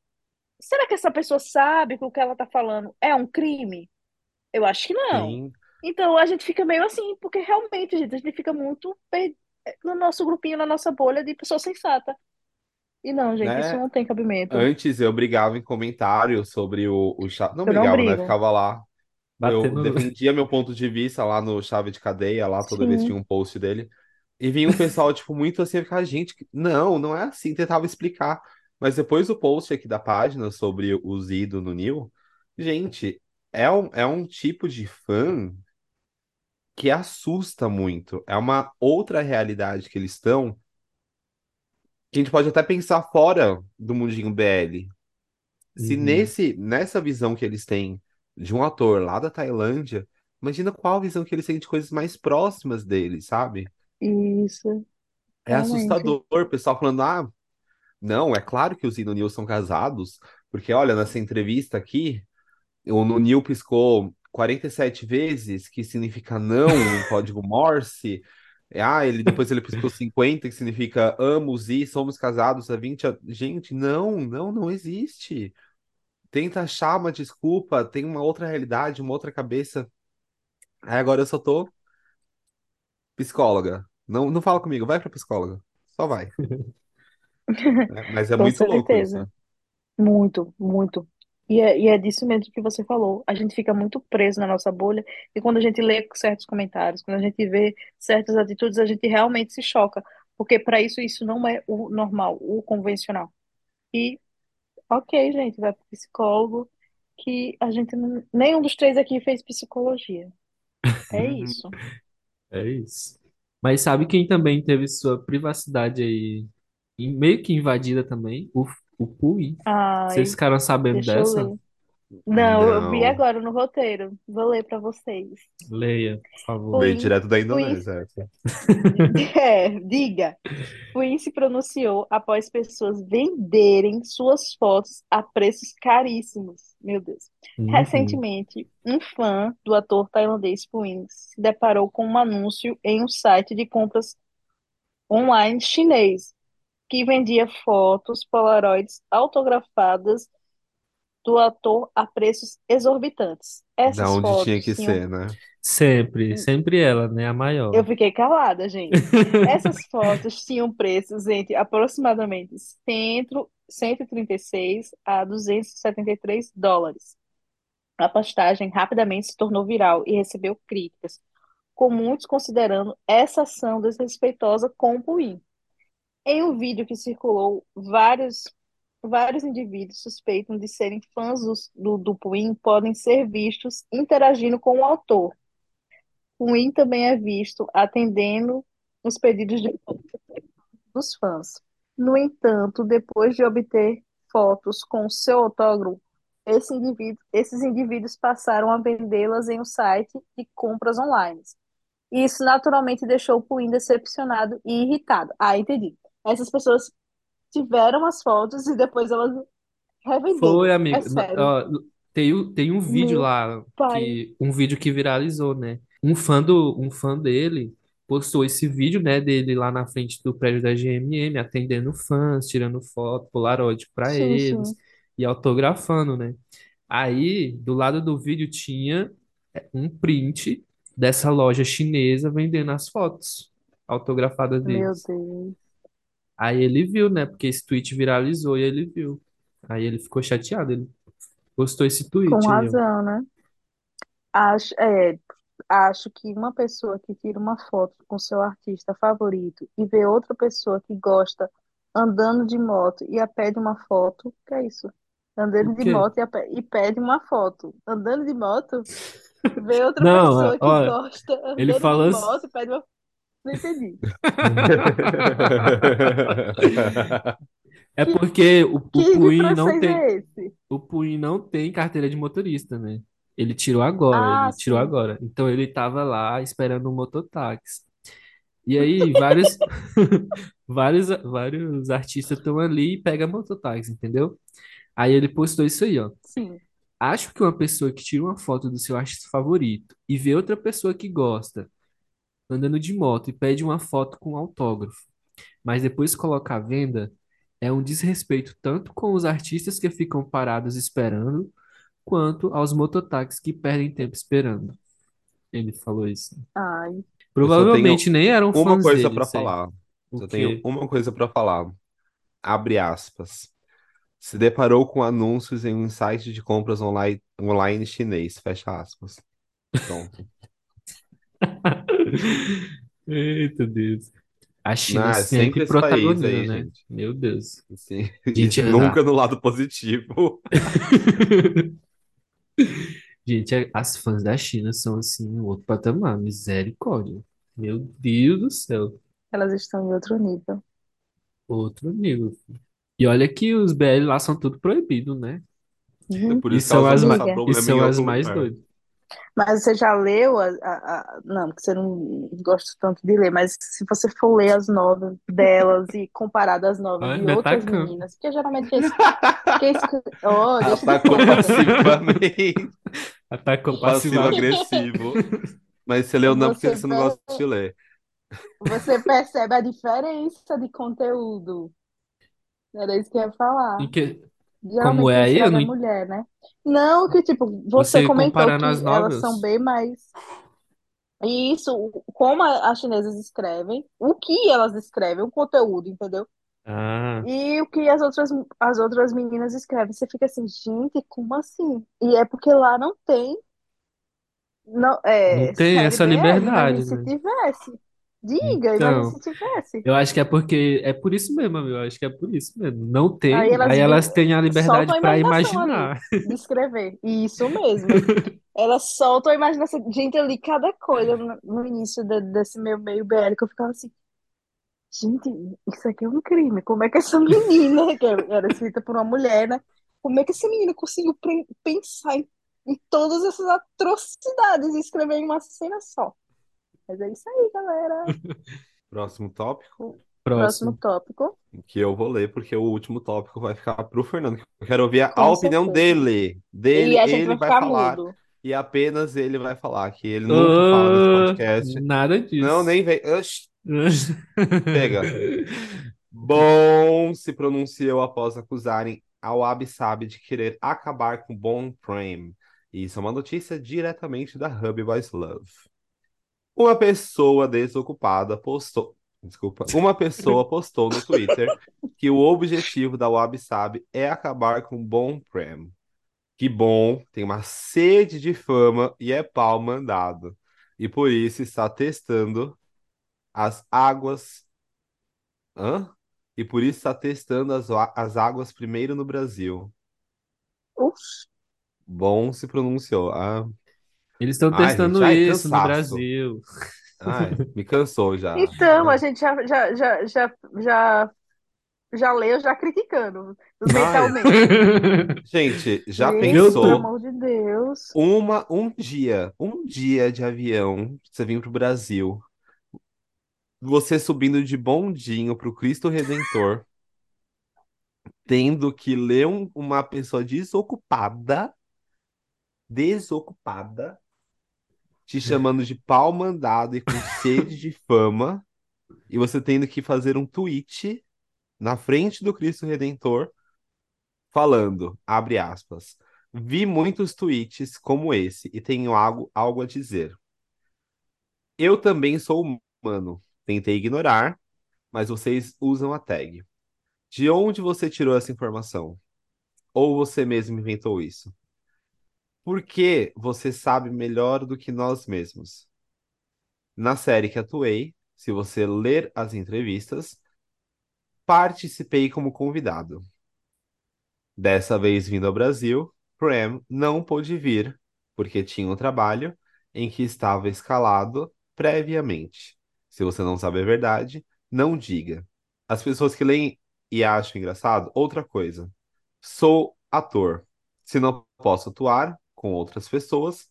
Será que essa pessoa sabe que o que ela tá falando é um crime? Eu acho que não. sim, Então a gente fica meio assim, porque realmente, gente, a gente fica muito per- no nosso grupinho, na nossa bolha de pessoa sensata. E não, gente, isso né? não tem cabimento. Antes eu brigava em comentários sobre o, o chave. Não Eu não brigava, né? brigo. Ficava lá. Eu Batendo. defendia meu ponto de vista lá no Chave de Cadeia, lá toda vez que Sim, tinha um post dele. E vinha um pessoal, tipo, muito assim, ficar, gente, não, não é assim, tentava explicar. Mas depois do post aqui da página sobre o Zido no Nil, Gente, é um, é um tipo de fã que assusta muito. É uma outra realidade que eles estão, que a gente pode até pensar fora do mundinho BL. Se Uhum. nesse, nessa visão que eles têm de um ator lá da Tailândia, imagina qual a visão que eles têm de coisas mais próximas deles, sabe? Isso, É realmente. assustador, o pessoal falando, ah, não, é claro que o Zino e o Nil são casados, porque olha, nessa entrevista aqui, o Nunil piscou 47 vezes, que significa não em código Morse. Ah, ele depois ele piscou 50, que significa amos e somos casados há 20 anos. Gente, não, não, não existe. Tenta achar uma desculpa, tem uma outra realidade, uma outra cabeça. Aí agora eu só tô psicóloga. Não, não fala comigo, vai pra psicóloga. Só vai. É, mas é Com muito louco isso, certeza. né? Muito, muito. E é, e é disso mesmo que você falou. A gente fica muito preso na nossa bolha, e quando a gente lê certos comentários, quando a gente vê certas atitudes, a gente realmente se choca, porque para isso isso não é o normal, o convencional. E, ok, gente, vai para psicólogo, que a gente não, nenhum dos três aqui fez psicologia. É isso. É isso. Mas sabe quem também teve sua privacidade aí em- meio que invadida também? O, o Pui. Vocês Ai, ficaram sabendo deixa eu dessa? ler. Não, eu vi Não. agora no roteiro. Vou ler para vocês. Leia, por favor. Veio Queen, direto da Indonésia, é, diga. Queen se pronunciou após pessoas venderem suas fotos a preços caríssimos. Meu Deus. Uhum. Recentemente, um fã do ator tailandês Queen se deparou com um anúncio em um site de compras online chinês que vendia fotos Polaroids autografadas do ator a preços exorbitantes. Da Essas onde tinha fotos que tinham ser, né? Sempre, sempre ela, né? A Eu maior. fiquei calada, gente. Essas fotos tinham preços entre aproximadamente 100, 136 a 273 dólares. A postagem rapidamente se tornou viral e recebeu críticas, com muitos considerando essa ação desrespeitosa com o Puin. Em um vídeo que circulou, vários, vários indivíduos suspeitam de serem fãs do, do Puin podem ser vistos interagindo com o autor. Puin também é visto atendendo os pedidos de dos fãs. No entanto, depois de obter fotos com seu autógrafo, esse indivíduo- esses indivíduos passaram a vendê-las em um site de compras online. Isso naturalmente deixou o Puin decepcionado e irritado. Ah, entendi. Essas pessoas tiveram as fotos e depois elas Foi, revenderam. É amigo. Na- sério. ó, tem, um- tem um vídeo Meu lá pai. que um vídeo que viralizou, né? Um fã do um fã dele postou esse vídeo, né, dele lá na frente do prédio da GMM, atendendo fãs, tirando foto, Polaroid para eles sim. e autografando, né? Aí, do lado do vídeo tinha é, um print dessa loja chinesa vendendo as fotos autografadas Meu deles. Deus. Aí ele viu, né? Porque esse tweet viralizou e ele viu. Aí ele ficou chateado, ele postou esse Com tweet aí, ó. razão, né? Acho, é, acho que uma pessoa que tira uma foto com seu artista favorito e vê outra pessoa que gosta andando de moto e a pede uma foto, que é isso? O Andando de quê? moto e, a pe- e pede uma foto. Andando de moto, vê outra Não, pessoa que ó, gosta ele andando de falou. assim- moto e pede uma. Não entendi. É Que, porque o, o Puin não tem, é o Puin não tem carteira de motorista, né? Ele tirou agora, Ah, ele tirou sim. agora. Então ele tava lá esperando um mototáxi. E aí vários vários vários artistas estão ali e pegam mototáxi, entendeu? Aí ele postou isso aí, ó. Sim. Acho que uma pessoa que tira uma foto do seu artista favorito e vê outra pessoa que gosta andando de moto e pede uma foto com autógrafo, mas depois coloca à venda, é um desrespeito tanto com os artistas que ficam parados esperando, quanto aos mototáxis que perdem tempo esperando. Ele falou isso. Ai, Eu Provavelmente nem eram uma fãs coisa pra isso aí. falar. O Só tenho uma coisa pra falar. Abre aspas. Se deparou com anúncios em um site de compras online, online chinês. Fecha aspas. Pronto. Eita Deus. A China Não, é sempre sempre esse país protagoniza, aí, né? gente. Meu Deus. Assim, Gente, nunca no lado positivo. Gente, é- as fãs da China são assim, um outro patamar, misericórdia. Meu Deus do céu, Elas estão em outro nível. outro nível. E olha que os BL lá são tudo proibido, né? É Uhum. por E isso que são elas as, ma- e problema em são as mais lugar. doidas. Mas você já leu a, a- a- Não, porque você não gosta tanto de ler, mas se você for ler as novas delas e comparado às novas Ai, de me outras atacando. meninas, porque geralmente quem, quem Oh, Atacou passivamente. Atacou passivo-agressivo. Mas você leu não porque Você, não gosta de ler. você percebe a diferença de conteúdo. Era isso que eu ia falar. E que, como é aí? Eu não, mulher, né? Não, que tipo, você você comentou que elas são bem mais. E isso, como as chinesas escrevem, o que elas escrevem, o conteúdo, entendeu? Ah, E o que as outras, as outras meninas escrevem. Você fica assim, gente, como assim? E é porque lá não tem não, não é, tem série essa liberdade, se né? tivesse. Diga, imagine Então, se tivesse. eu acho que é porque é por isso mesmo. Eu acho que é por isso mesmo. Não Aí tem, aí elas vi- elas têm a liberdade para imaginação ali imaginar. de escrever. Isso mesmo. Elas soltam a imaginação. Gente, eu li cada coisa no, início de- desse meu meio BL que eu ficava assim, gente, isso aqui é um crime. Como é que essa menina, que era escrita por uma mulher, né? Como é que essa menina conseguiu pensar em, em todas essas atrocidades e escrever em uma cena só? Mas é isso aí, galera. Próximo tópico, Próximo Próximo. tópico, que eu vou ler, porque o último tópico vai ficar pro Fernando. Eu quero ouvir a, com opinião certeza. dele. Dele, E a gente ele vai vai falar. mudo. E apenas ele vai falar, que ele nunca fala nesse podcast. nada Não, disso. nem vem. Chega. Bom se pronunciou após acusarem a Wabi Sabi de querer acabar com Bon Prem. Isso é uma notícia diretamente da Hub Boys Love. Uma pessoa desocupada postou. Desculpa. Uma pessoa postou no Twitter que o objetivo da Wabi Sabi é acabar com Bon Prem. Que bom, tem uma sede de fama e é pau mandado. E por isso está testando as águas. Hã? E por isso está testando as, as águas primeiro no Brasil. Uf, Bom se pronunciou. Ah, Eles estão testando gente, ai, isso no. Brasil. Ai, me cansou já. Então, a Ai, gente já, já, já, já, já, já leu, já criticando ai, mentalmente. gente, já Gente, Meu pelo pensou amor de Deus. uma, um dia, um dia de avião, você vir pro Brasil, você subindo de bondinho pro Cristo Redentor, tendo que ler um- uma pessoa desocupada, desocupada, te chamando de pau mandado e com sede de fama, e você tendo que fazer um tweet na frente do Cristo Redentor falando, abre aspas, vi muitos tweets como esse e tenho algo, algo a dizer. Eu também sou humano. Tentei ignorar, mas vocês usam a tag. De onde você tirou essa informação? Ou você mesmo inventou isso? Por que você sabe melhor do que nós mesmos? Na série que atuei, se você ler as entrevistas, participei como convidado. Dessa vez vindo ao Brasil, Prem não pôde vir, porque tinha um trabalho em que estava escalado previamente. Se você não sabe a verdade, não diga. As pessoas que leem e acham engraçado, outra coisa. Sou ator. Se não posso atuar com outras pessoas,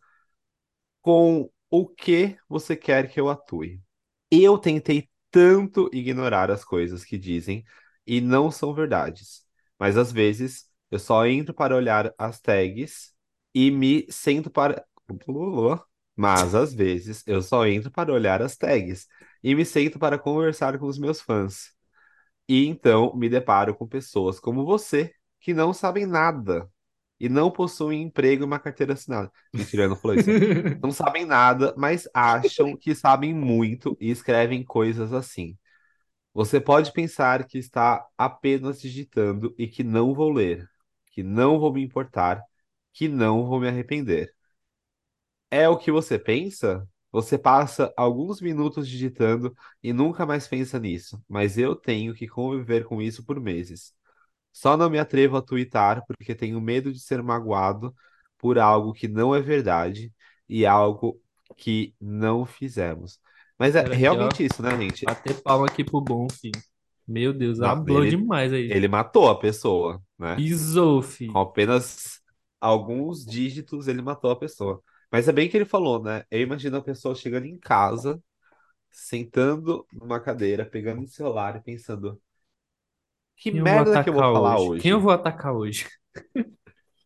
com o que você quer que eu atue? Eu tentei tanto ignorar as coisas que dizem e não são verdades, mas às vezes eu só entro para olhar as tags e me sento para. Mas às vezes eu só entro para olhar as tags e me sento para conversar com os meus fãs. E então me deparo com pessoas como você que não sabem nada e não possuem emprego e uma carteira assinada. Mentira, eu não falei isso. Não sabem nada, mas acham que sabem muito e escrevem coisas assim. Você pode pensar que está apenas digitando e que não vou ler, que não vou me importar, que não vou me arrepender. É o que você pensa? Você passa alguns minutos digitando e nunca mais pensa nisso, mas eu tenho que conviver com isso por meses. Só não me atrevo a twittar porque tenho medo de ser magoado por algo que não é verdade e algo que não fizemos. Mas é aqui, ó. realmente isso, né, gente? Bater palma aqui pro bom, filho. Meu Deus, Não, ele- demais aí. Ele matou a pessoa, né? Pisou, filho. Com apenas alguns dígitos, ele matou a pessoa. Mas é bem que ele falou, né? Eu imagino a pessoa chegando em casa, sentando numa cadeira, pegando o celular e pensando: que Quem merda que eu vou falar hoje? hoje? Quem eu vou atacar hoje?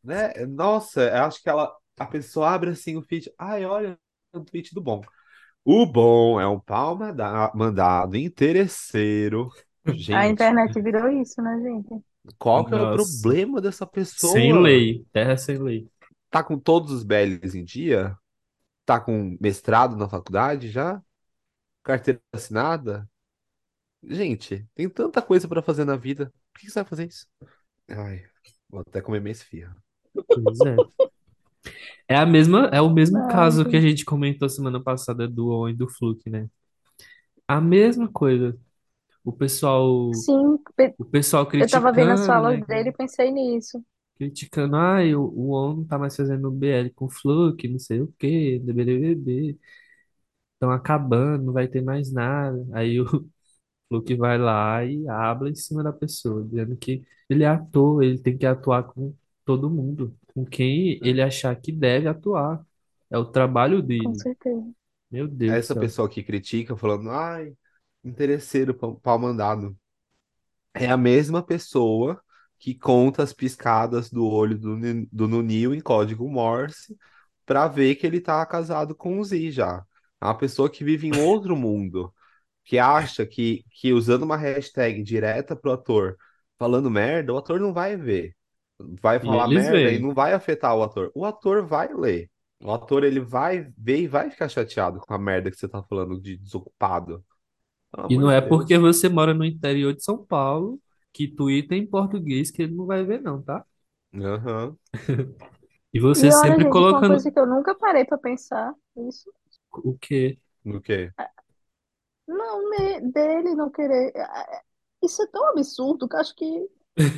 Né? Nossa, eu acho que ela, a pessoa abre assim o feed. Ai, olha o tweet do bom. O bom é um pau manda- mandado interesseiro. A Gente, internet virou isso, né, gente? qual que é o problema dessa pessoa? Sem lei. Terra sem lei. Tá com todos os BLs em dia? Tá com mestrado na faculdade já? Carteira assinada? Gente, tem tanta coisa pra fazer na vida. Por que você vai fazer isso? Ai, vou até comer minha esfirra. Pois é. É a mesma, é o mesmo Ai, caso que a gente. comentou semana passada do On e do Fluke, né? A mesma coisa. O pessoal, Sim, pe- o pessoal eu tava vendo as criticando, falas né? dele e pensei nisso. Criticando, ai, o, o On não tá mais fazendo BL com Fluke, não sei o quê, BBB. Estão acabando, não vai ter mais nada. Aí o Fluke vai lá e habla em cima da pessoa, dizendo que ele é ator, ele tem que atuar com todo mundo, com quem ele achar que deve atuar. É o trabalho Com dele. certeza. Meu Deus do Essa céu. pessoa que critica falando, ai, interesseiro, pau mandado. É a mesma pessoa que conta as piscadas do olho do, do Nunil em código Morse pra ver que ele tá casado com o Z já. É uma pessoa que vive em outro mundo, que acha que, que usando uma hashtag direta pro ator falando merda, o ator não vai ver. Vai E falar eles merda e veem. não vai afetar o ator. O ator vai ler. O ator ele vai ver e vai ficar chateado com a merda que você tá falando de desocupado. Pelo E não é porque você mora no interior de São Paulo que Twitter em português que ele não vai ver, não, tá? Aham. E E você olha, sempre gente, uma colocando coisa que eu nunca parei pra pensar, isso. o quê? No quê? Não, dele não querer. é, Isso é tão absurdo que eu acho que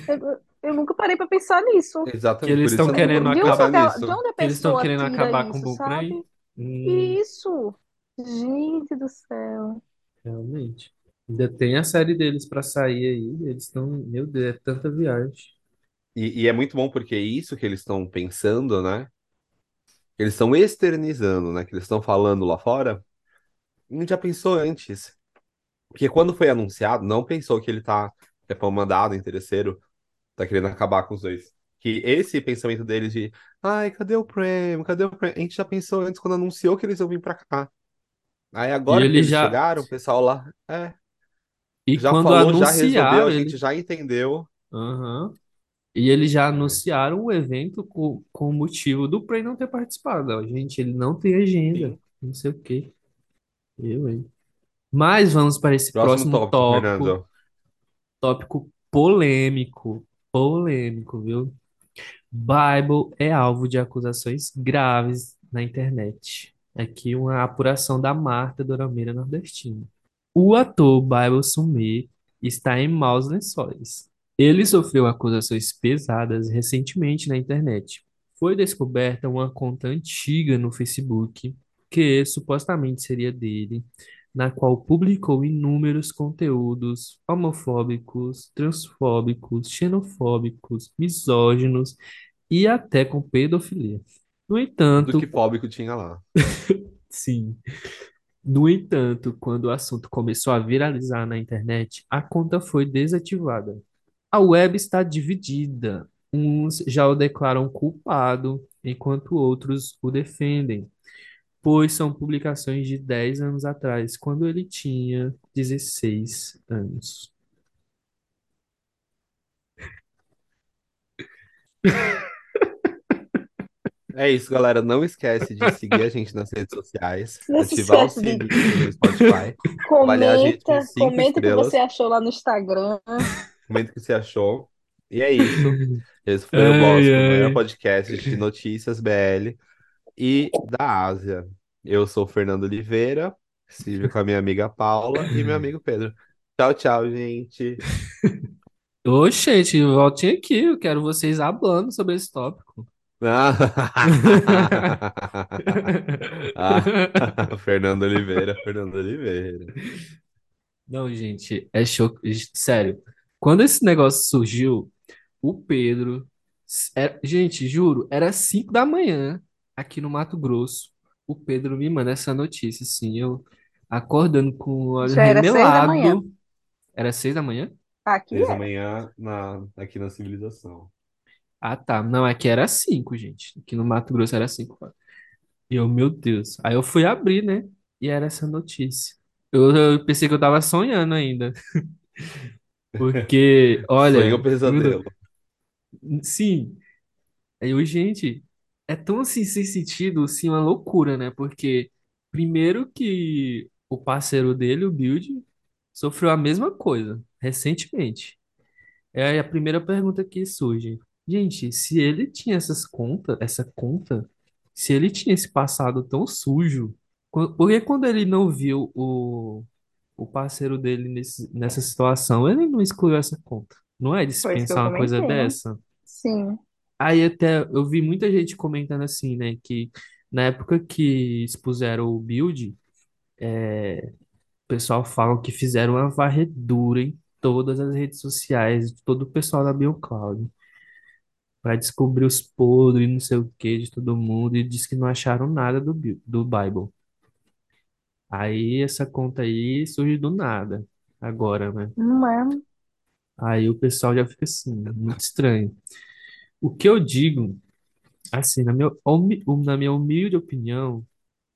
eu, eu nunca parei pra pensar nisso. Que Exatamente, eles por isso estão querendo acabar, aquela- de nisso. onde a que eles estão querendo acabar com o isso, Bom Prey? sabe? Hum, Isso. Gente do céu. realmente. Ainda tem a série deles pra sair aí. Eles estão, meu Deus, é tanta viagem. E, e é muito bom porque é isso que eles estão pensando, né? Eles estão externizando, né? Que eles estão falando lá fora. A gente já pensou antes. Porque quando foi anunciado, não pensou que ele tá, é pão mandado, interesseiro, tá querendo acabar com os dois. Que esse pensamento deles de, ai, cadê o prêmio? Cadê o prêmio? A gente já pensou antes quando anunciou que eles iam vir pra cá. Aí E agora que ele eles já. chegaram, o pessoal lá, é, E já quando falou, já resolveu, anunciaram, a gente ele. já entendeu. Aham. E eles já anunciaram o evento com, com o motivo do Prey não ter participado. Gente, ele não tem agenda. sim. Não sei o quê. Eu, hein? Mas vamos para esse Próximo próximo tópico, tópico. Fernando. Tópico polêmico. Polêmico, viu? Bible é alvo de acusações graves na internet. Aqui uma apuração da Marta Dorameira Nordestina. O ator Bible Sumé está em maus lençóis. Ele sofreu acusações pesadas recentemente na internet. Foi descoberta uma conta antiga no Facebook, que supostamente seria dele, na qual publicou inúmeros conteúdos homofóbicos, transfóbicos, xenofóbicos, misóginos e até com pedofilia. No entanto, que fóbico tinha lá. sim. No entanto, quando o assunto começou a viralizar na internet, a conta foi desativada. A web está dividida. Uns já o declaram culpado, enquanto outros o defendem, pois são publicações de 10 anos atrás, quando ele tinha 16 anos. É isso, galera. Não esquece de seguir a gente nas redes sociais, Não se ativar o esquece de sininho no Spotify, avaliar a gente com comenta, cinco comenta o que você achou lá no Instagram. comenta o que você achou. E é isso. Esse foi o Ai, o maior ai. podcast de notícias BL e da Ásia. Eu sou o Fernando Oliveira, estive com a minha amiga Paula e meu amigo Pedro. Tchau, tchau, gente. Ô, gente, aqui, eu quero vocês hablando sobre esse tópico. Ah, Fernando Oliveira, Fernando Oliveira. Não, gente, é show. Sério, quando esse negócio surgiu, o Pedro. é- gente, juro, era 5 da manhã aqui no Mato Grosso. O Pedro me manda essa notícia, assim, eu acordando com o olho Já era seis da manhã. remelado. Era 6 da manhã? Aqui Seis da é. manhã na, aqui na civilização. Ah, tá. Não, aqui era 5, gente. Aqui no Mato Grosso era 5. E eu, meu Deus. Aí eu fui abrir, né? E era essa notícia. Eu, eu pensei que eu tava sonhando ainda. Porque, olha, ou pesadelo. sim. Aí eu, gente, é tão assim sem sentido, assim, uma loucura, né? Porque, primeiro que o parceiro dele, o Build, sofreu a mesma coisa recentemente. É a primeira pergunta que surge. Gente, se ele tinha essas contas, essa conta, se ele tinha esse passado tão sujo, qu- por que quando ele não viu o, o parceiro dele nesse, nessa situação, ele não excluiu essa conta? Não é de se Foi isso que eu pensar uma coisa comentei, dessa? Sim. Aí até eu vi muita gente comentando assim, né, que na época que expuseram o build, o pessoal fala que fizeram uma varredura em todas as redes sociais, de todo o pessoal da BioCloud. para descobrir os podres, não sei o que de todo mundo, e diz que não acharam nada do, Bi- do Bible. Aí essa conta aí surge do nada, agora, né? Não é. Aí o pessoal já fica assim, muito estranho. O que eu digo, assim, na minha, humi- na minha humilde opinião,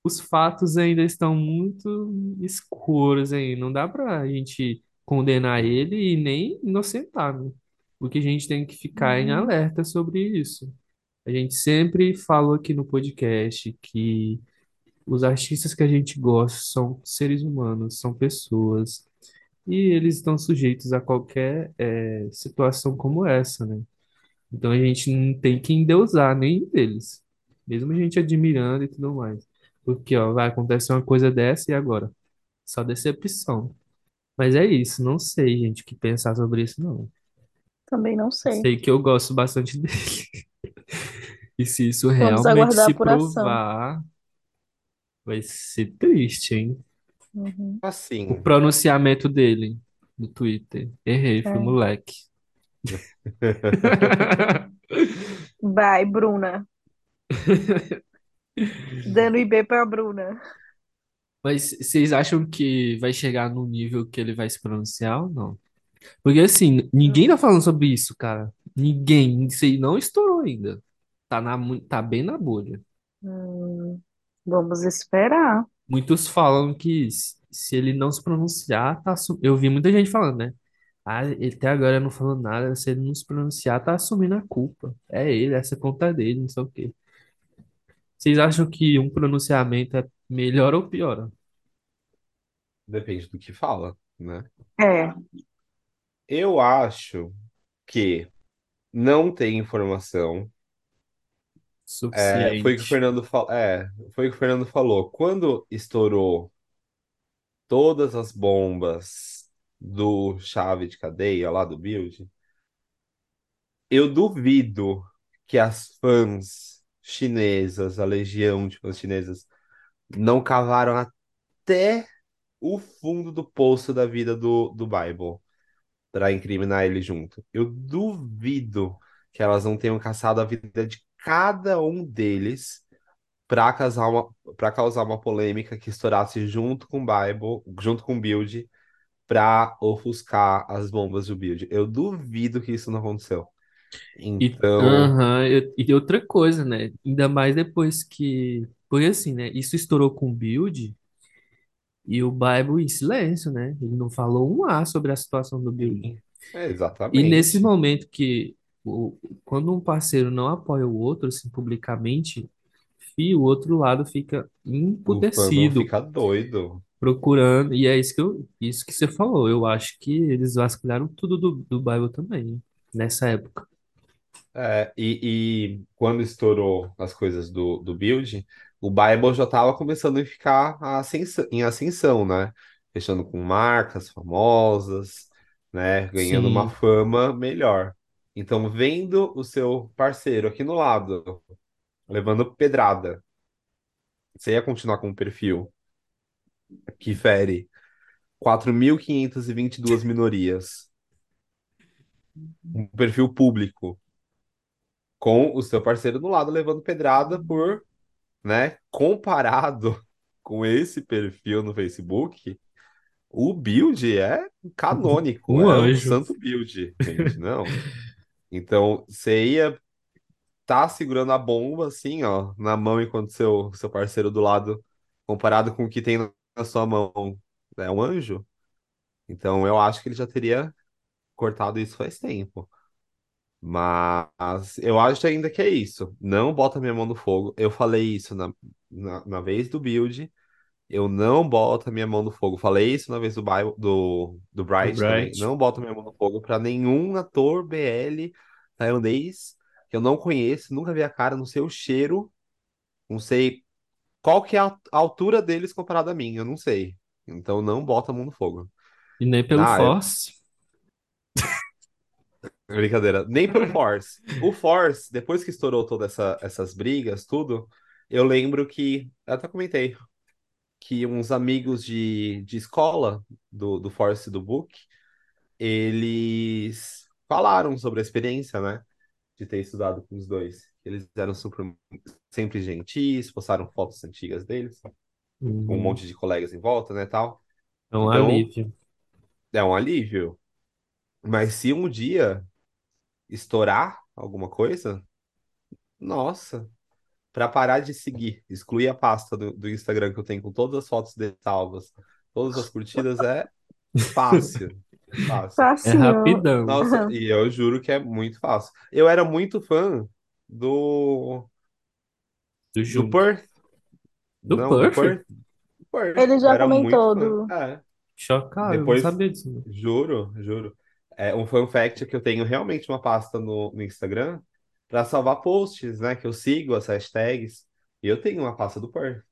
os fatos ainda estão muito escuros aí. Não dá pra gente condenar ele e nem inocentar, né? Porque a gente tem que ficar em Uhum. alerta sobre isso. A gente sempre fala aqui no podcast que os artistas que a gente gosta são seres humanos, são pessoas, e eles estão sujeitos a qualquer eh, situação como essa, né? Então a gente não tem que endeusar nenhum deles, mesmo a gente admirando e tudo mais. Porque, ó, vai acontecer uma coisa dessa e agora? Só decepção. Mas é isso, não sei, gente, o que pensar sobre isso, não. Também não sei. Sei que eu gosto bastante dele. E se isso Vamos realmente aguardar a se apuração. provar. Vai ser triste, hein? Uhum. O Assim. pronunciamento dele no Twitter. Errei, fui É. moleque. Vai, Bruna. Dando IB pra Bruna. Mas vocês acham que vai chegar no nível que ele vai se pronunciar ou não? Porque assim, ninguém tá falando sobre isso, cara. Ninguém. Isso aí não estourou ainda. Tá, na, tá bem na bolha. Hum, vamos esperar. Muitos falam que se ele não se pronunciar, tá Eu vi muita gente falando, né? Ah, ele até agora não falou nada. Se ele não se pronunciar, tá assumindo a culpa. É ele, essa conta é dele, não sei o quê. Vocês acham que um pronunciamento é melhor ou pior? Depende do que fala, né? É, Eu acho que não tem informação. É, foi o que o Suficiente. Fernando falou. É, foi o que o Fernando falou. Quando estourou todas as bombas do chave de cadeia lá do Build, eu duvido que as fãs chinesas, a legião de fãs chinesas, não cavaram até o fundo do poço da vida do, do Bible para incriminar ele junto. Eu duvido que elas não tenham caçado a vida de cada um deles para causar uma, para causar uma polêmica que estourasse junto com o Bible, junto com o Build, para ofuscar as bombas do Build. Eu duvido que isso não aconteceu. E, Então, aham, e, e outra coisa, né? Ainda mais depois que. Porque assim, né? Isso estourou com o Build e o Bible em silêncio, né? Ele não falou um A sobre a situação do Build. é E nesse exatamente. momento que. O, quando um parceiro não apoia o outro, assim, publicamente, fi, o outro lado fica emputecido, fica doido. Procurando. E é isso que, eu, isso que você falou. Eu acho que eles vasculharam tudo do, do Bible também, nessa época. É, e, e quando estourou as coisas do, do Build, o Bible já estava começando a ficar ascens- em ascensão, né? Fechando com marcas famosas, né? Ganhando uma Sim. fama melhor. Então, vendo o seu parceiro aqui no lado, levando pedrada, você ia continuar com um perfil que fere 4.522 minorias, um perfil público, com o seu parceiro do lado levando pedrada por, né, comparado com esse perfil no Facebook, o build é canônico, Um é o anjo. santo build, gente, não. Então, você ia tá segurando a bomba assim, ó, na mão enquanto seu seu parceiro do lado, comparado com o que tem na sua mão, é um anjo. Então, eu acho que ele já teria cortado isso faz tempo. Mas eu acho ainda que é isso. Não bota minha mão no fogo. Eu falei isso na, na, na vez do build. Eu não boto a minha mão no fogo. Falei isso na vez do, Bible, do, do Do Bright também. Bright. Não boto minha mão no fogo para nenhum ator BL tailandês que eu não conheço, nunca vi a cara, não sei o cheiro, não sei qual que é a altura deles comparado a mim, eu não sei. Então não bota a mão no fogo. E nem pelo Ah, eu- Force. Brincadeira. Nem pelo Force. O Force, depois que estourou todas essa, essas brigas, tudo, eu lembro que. Eu até comentei que uns amigos de, de escola do, do Force e do Book, eles falaram sobre a experiência, né? De ter estudado com os dois. Eles eram super, sempre gentis, postaram fotos antigas deles, com um Uhum. monte de colegas em volta, né, tal. É um Então, alívio. é um alívio. Mas se um dia estourar alguma coisa, nossa. Pra parar de seguir, excluir a pasta do, do Instagram que eu tenho com todas as fotos dele salvas, todas as curtidas, é fácil. Fácil. É Facinho. rapidão. Nossa, e eu juro que é muito fácil. Eu era muito fã do, Do do. Perth. Do Não, do Perth? Perth. Do Perth. Ele Eu já era muito comentou fã. do. É. Chocado, eu não Depois, sabia disso. não. juro, juro. É um fun fact é que eu tenho realmente uma pasta no, no Instagram para salvar posts, né? Que eu sigo as hashtags. E eu tenho uma pasta do Perth.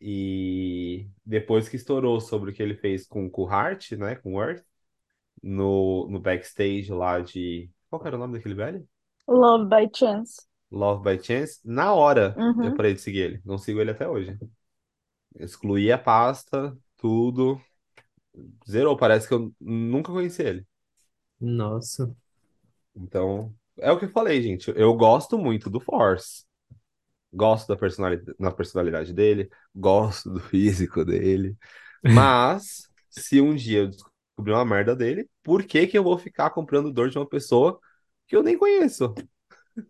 E depois que estourou sobre o que ele fez com, com o Hart, né? Com o Earth, no, no backstage lá de. Qual era o nome daquele velho? Love by Chance. Love by Chance. Na hora eu Uhum. parei de seguir ele. Não sigo ele até hoje. Excluí a pasta, tudo. Zerou. Parece que eu nunca conheci ele. Nossa. Então, é o que eu falei, gente. Eu gosto muito do Force. Gosto da personalidade, da personalidade dele, gosto do físico dele. Mas, se um dia eu descobrir uma merda dele, por que que eu vou ficar comprando dor de uma pessoa que eu nem conheço?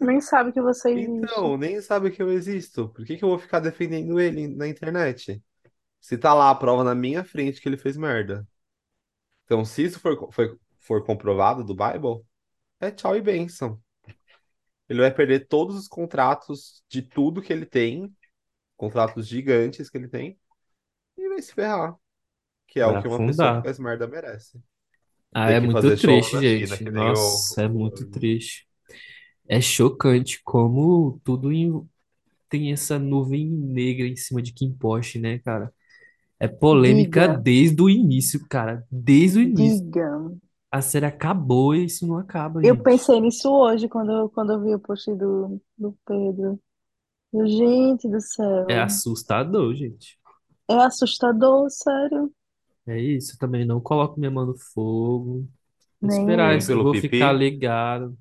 Nem sabe que você existe. Então, nem sabe que eu existo. Por que que eu vou ficar defendendo ele na internet? Se tá lá a prova na minha frente que ele fez merda. Então, se isso for, foi- for comprovado do Bible, é tchau e bênção. Ele vai perder todos os contratos de tudo que ele tem, contratos gigantes que ele tem, e vai se ferrar. Que é Vai o que uma pessoa que faz merda merece. Ah, é muito triste, na China, gente. que nem o, Nossa, é o- muito triste. É chocante como tudo em- tem essa nuvem negra em cima de Kim Porsche, né, cara? É polêmica Diga, desde o início, cara. Desde o início. diga. A série acabou e isso não acaba, Eu gente. pensei nisso hoje quando, eu- quando eu vi o post do, do Pedro. Gente do É céu. assustador, gente. É assustador, sério. É isso, eu também não coloco minha mão no fogo. Vou Nem esperar, nem eu. eu pelo vou ficar pipi. ligado.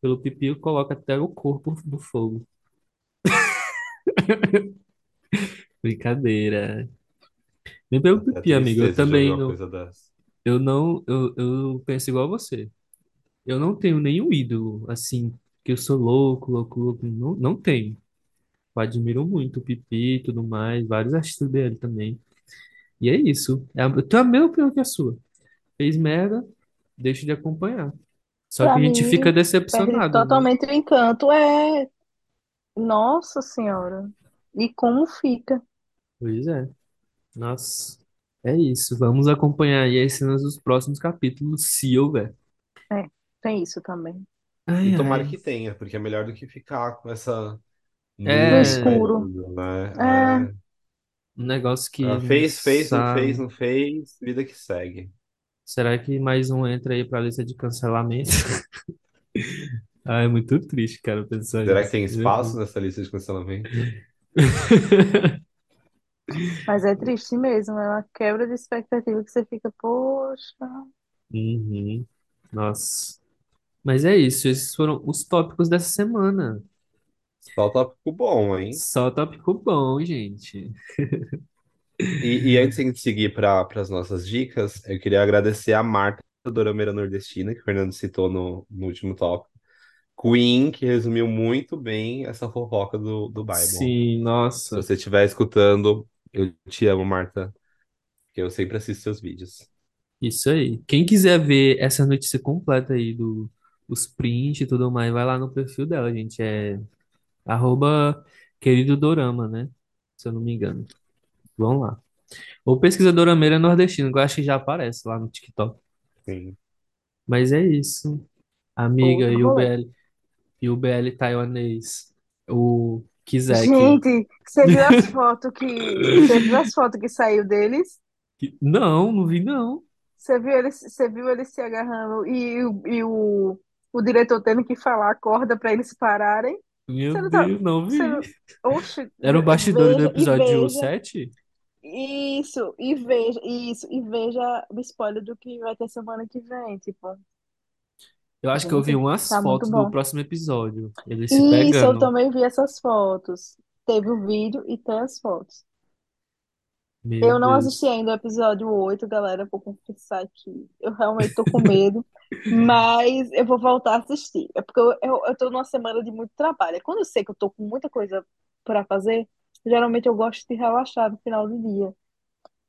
Pelo pipi eu coloco até o corpo no fogo. Brincadeira. Nem pelo Até pipi, amigo. Eu tristeza de ouvir também uma não. coisa dessa. Eu não. Eu, eu penso igual a você. Eu não tenho nenhum ídolo, assim, que eu sou louco, louco, louco. Não, não tenho. Eu admiro muito o Pipi e tudo mais, vários artistas dele também. E é isso. É a- Eu tenho a mesma opinião que a sua. Fez merda, deixa de acompanhar. Só que Pra a gente fica mim, perde decepcionado, né? totalmente o encanto. É, nossa senhora. E como fica? Pois é. Nossa. É isso. Vamos acompanhar aí as cenas dos próximos capítulos, se houver. É, tem isso também. Ai, E tomara ai. que tenha, porque é melhor do que ficar com essa No nuvem É escuro. né? É, É, um negócio que ah, não fez, fez, não fez, sabe. não fez, vida que segue. Será que mais um entra aí pra lista de cancelamento? Ah, é muito triste, cara, pensar Será que isso. tem espaço Jesus. nessa lista de cancelamento? Mas é triste mesmo, é uma quebra de expectativa que você fica, poxa. Uhum. Nossa. Mas é isso, esses foram os tópicos dessa semana. Só tópico bom, hein? Só tópico bom, gente. E, e antes de seguir para as nossas dicas, eu queria agradecer a Marta do Dorameira Nordestina, que o Fernando citou no, no último tópico. Queen, que resumiu muito bem essa fofoca do, do Bible. Sim, Se nossa. você estiver escutando, eu te amo, Marta, que eu sempre assisto seus vídeos. Isso aí. Quem quiser ver essa notícia completa aí do, os prints e tudo mais, vai lá no perfil dela, gente. É arroba querido Dorama, né? Se eu não me engano. Vamos lá. Ou pesquisa Dorameira Nordestina, que eu acho que já aparece lá no TikTok. Sim. Mas é isso. Amiga, Outro e o rolê. BL, e o BL taiwanês, o Kizek. Gente, você viu as fotos que. Você viu as fotos que saiu deles? que- Não, não vi não. Você viu eles, você viu eles se agarrando e, o- e o, o diretor tendo que falar a corda para eles pararem? Meu Você não tá. Deus, não Você vi. não, oxe, Era o bastidores do veja e episódio veja. 7? Isso, e veja, isso, e veja o spoiler do que vai ter semana que vem. Tipo, Eu acho que eu vi gente, umas tá muito fotos do bom. próximo episódio. Eles se Isso, eu pegando. também vi essas fotos. Teve o vídeo e tem as fotos. Meu Eu não assisti Deus. ainda o episódio 8, galera, vou confessar que eu realmente tô com medo, mas eu vou voltar a assistir. É porque eu, eu, eu tô numa semana de muito trabalho. Quando eu sei que eu tô com muita coisa pra fazer, geralmente eu gosto de relaxar no final do dia.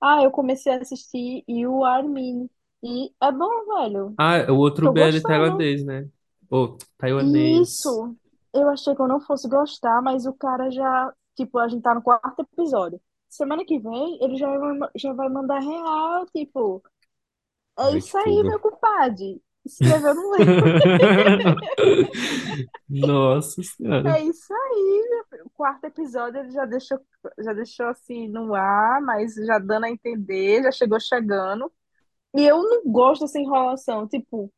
Ah, eu comecei a assistir You Are Me. E é bom, velho. Ah, o outro Tô BL gostando. tailandês, né? Ou taiwanês. Isso. Eu achei que eu não fosse gostar, mas o cara já, tipo, a gente tá no quarto episódio. Semana que vem ele já vai, já vai mandar real, tipo, é Ai, isso aí, meu tudo. compadre. Escreveu no livro. Nossa Senhora. É isso aí, meu. O quarto episódio ele já deixou, já deixou assim no ar, mas já dando a entender, já chegou chegando. E eu não gosto dessa enrolação, tipo,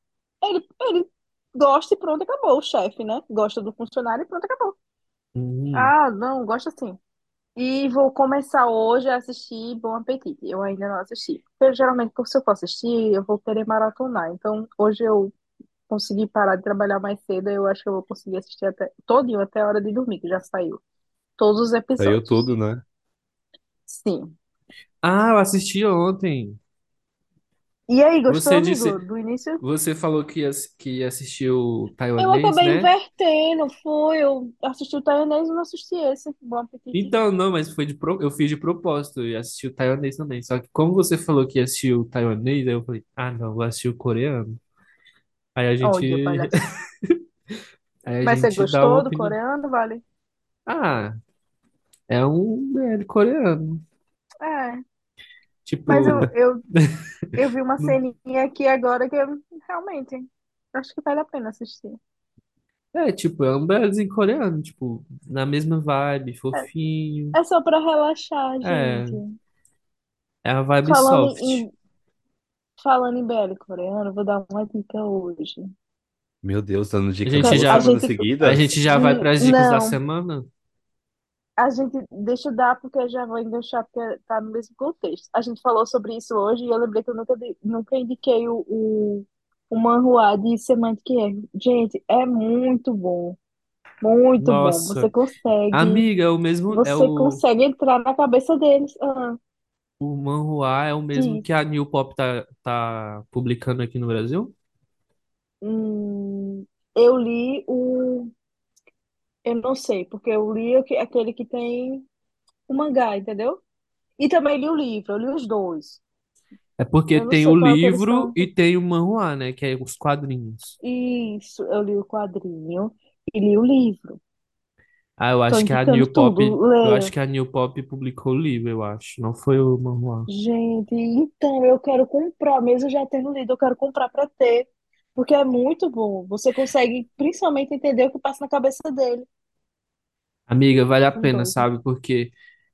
ele, ele gosta e pronto, acabou. O chefe, né? Gosta do funcionário e pronto, acabou. Hum. Ah, não, gosto assim. E vou começar hoje a assistir Bom Apetite. Eu ainda não assisti. Porque geralmente, se eu for assistir, eu vou querer maratonar. Então, hoje eu consegui parar de trabalhar mais cedo. Eu acho que eu vou conseguir assistir até todinho, até a hora de dormir, que já saiu. Todos os Saiu episódios. tudo, né? Sim. Ah, eu assisti ontem. E aí, gostou, Você amigo, disse, do início? você falou que, que assistiu Eu taiwanês, acabei né? invertendo, foi. Eu assisti o Taiwanês e não assisti esse. Bom Apetite. Então, não, mas foi de pro... eu fiz de propósito e assisti o taiwanês também. Só que como você falou que assistiu o taiwanês, aí eu falei, ah, não, vou assistir o coreano. Aí a Olha, gente, palhaço. aí a Mas você gente dá uma gostou do opinião. coreano, vale? Ah, é um BL coreano. É. Mas eu, Tipo, eu Eu vi uma ceninha aqui agora que eu realmente acho que vale a pena assistir. é, tipo, é um BLzinho coreano, tipo, na mesma vibe, fofinho. É, é só pra relaxar, É, gente. é a vibe Falando soft. em, falando em BL coreano, vou dar uma dica hoje. Meu Deus, dando A dica gente A já, semanas gente, a seguidas? gente já vai hum, para as dicas da não, semana? A gente deixa eu dar porque eu já vou enganchar porque tá no mesmo contexto. A gente falou sobre isso hoje e eu lembrei que eu nunca, nunca indiquei o, o, o manhwa de Semantic Error. Gente, é muito bom, muito bom. Você Nossa, consegue, amiga, é o mesmo, é você o, consegue entrar na cabeça deles. Ah, o manhwa é o mesmo diz. que a New Pop tá, tá publicando aqui no Brasil? Hum, eu li o. Eu não sei, porque eu li aquele que tem o mangá, entendeu? E também li o livro, eu li os dois. É porque Eu não tem o sei qual é que eles livro estão. e tem o manhwa, né, que é os quadrinhos. Isso, eu li o quadrinho e li o livro. Ah, eu Tô acho que a indicando New Pop, tudo, eu acho que a New Pop publicou o livro, eu acho, não foi o manhwa. Gente, então eu quero comprar, mesmo já tendo lido, eu quero comprar para ter, porque é muito bom. Você consegue principalmente entender o que passa na cabeça dele. Amiga, vale a pena, doido. sabe? Porque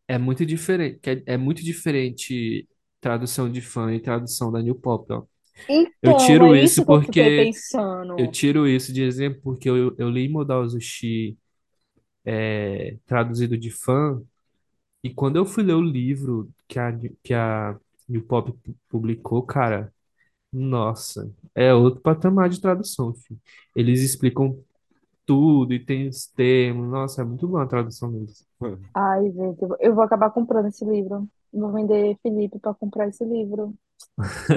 é muito diferente, é, é muito diferente tradução de fã e tradução da New Pop, ó. Eu Então, tiro é isso isso que eu fiquei porque eu pensando. tiro isso de exemplo porque eu, eu li Modal Zushi é, traduzido de fã e quando eu fui ler o livro que a que a New Pop pu- publicou, cara, nossa, é outro patamar de tradução, filho. Eles explicam tudo e tem os termos. Nossa, é muito boa a tradução deles. Ai, gente, eu vou acabar comprando esse livro. Vou vender Felipe para comprar esse livro.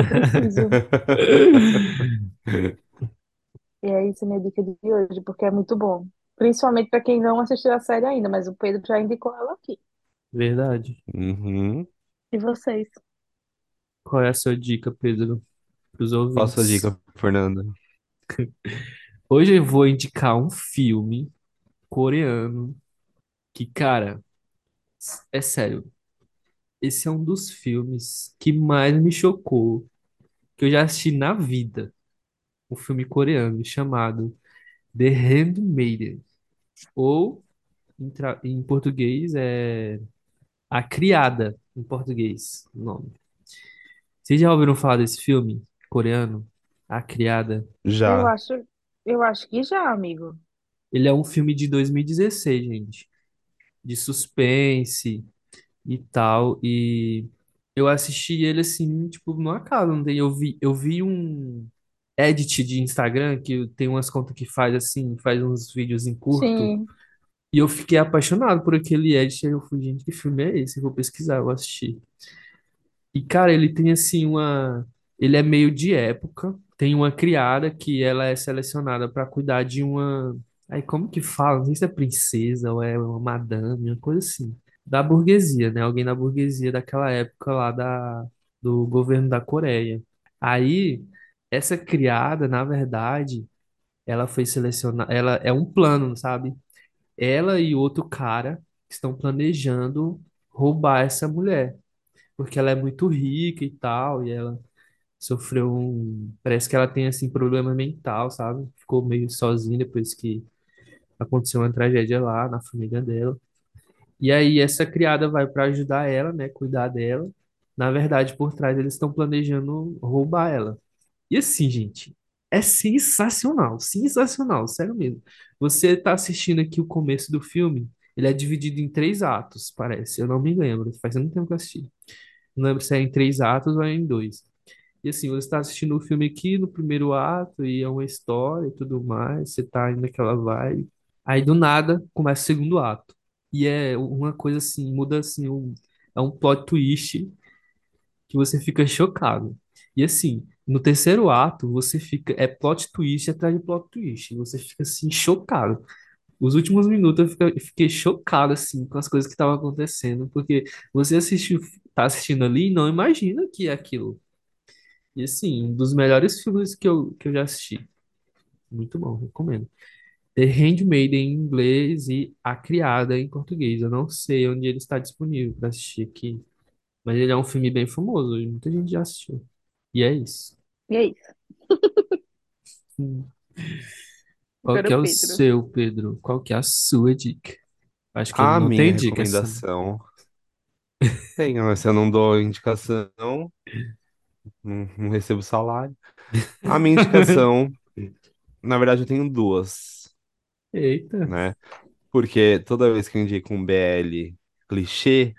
Eu preciso. E é isso minha dica de hoje, porque é muito bom. Principalmente para quem não assistiu a série ainda, mas o Pedro já indicou ela aqui. Verdade. Uhum. E vocês? Qual é a sua dica, Pedro, para os Qual a sua ouvintes? dica, Fernanda? Hoje eu vou indicar um filme coreano que, cara, é sério, esse é um dos filmes que mais me chocou que eu já assisti na vida. Um filme coreano chamado The Handmaiden, ou em, tra- em português é A Criada, em português, o nome. Vocês já ouviram falar desse filme coreano? A Criada. Eu Já. acho, eu acho que já, amigo. Ele é um filme de 2016, gente, de suspense e tal. E eu assisti ele assim, tipo, no acaso, não tem? Eu vi, eu vi um edit de Instagram que tem umas contas que faz assim, faz uns vídeos em curto. Sim, E eu fiquei apaixonado por aquele edit. Aí eu fui, gente, que filme é esse? Eu vou pesquisar, eu vou assistir. E, cara, ele tem assim uma. Ele é meio de época. Tem uma criada que ela é selecionada para cuidar de uma. Aí, como que fala? Não sei se é princesa ou é uma madame, uma coisa assim. Da burguesia, né? Alguém da burguesia daquela época lá da... do governo da Coreia. Aí, essa criada, na verdade, ela foi selecionada. Ela é um plano, sabe? Ela e outro cara estão planejando roubar essa mulher porque ela é muito rica e tal, e ela sofreu um. Parece que ela tem, assim, problema mental, sabe? Ficou meio sozinha depois que aconteceu uma tragédia lá na família dela. E aí, essa criada vai para ajudar ela, né? Cuidar dela. Na verdade, por trás, eles estão planejando roubar ela. E assim, gente, é sensacional, sensacional, sério mesmo. Você tá assistindo aqui o começo do filme, ele é dividido em três atos, parece. Eu não me lembro, faz muito tempo que eu assisti. Não lembro se é em três atos ou é em dois. E assim, você está assistindo o filme aqui no primeiro ato e é uma história e tudo mais, você tá indo naquela vibe. Aí do nada começa o segundo ato. E é uma coisa assim, muda assim, um, é um plot twist que você fica chocado. E assim, no terceiro ato, você fica, é plot twist atrás de plot twist. Você fica assim, chocado. Os últimos minutos eu fiquei chocado, assim, com as coisas que estavam acontecendo, porque você assistiu, tá assistindo ali e não imagina que é aquilo. E, assim, um dos melhores filmes que eu, que eu já assisti. Muito bom, recomendo. The Handmaid em inglês e A Criada em português. Eu não sei onde ele está disponível para assistir aqui, mas ele é um filme bem famoso, e muita gente já assistiu. E é isso. e é isso. Hum. Qual que é o Pedro. seu, Pedro? Qual que é a sua dica? Acho que ele A não minha tem dica, essa. recomendação. Tem, mas se eu não dou indicação, não, não recebo salário. A minha indicação, na verdade, eu tenho duas, Eita. né? Porque toda vez que eu indico um BL clichê,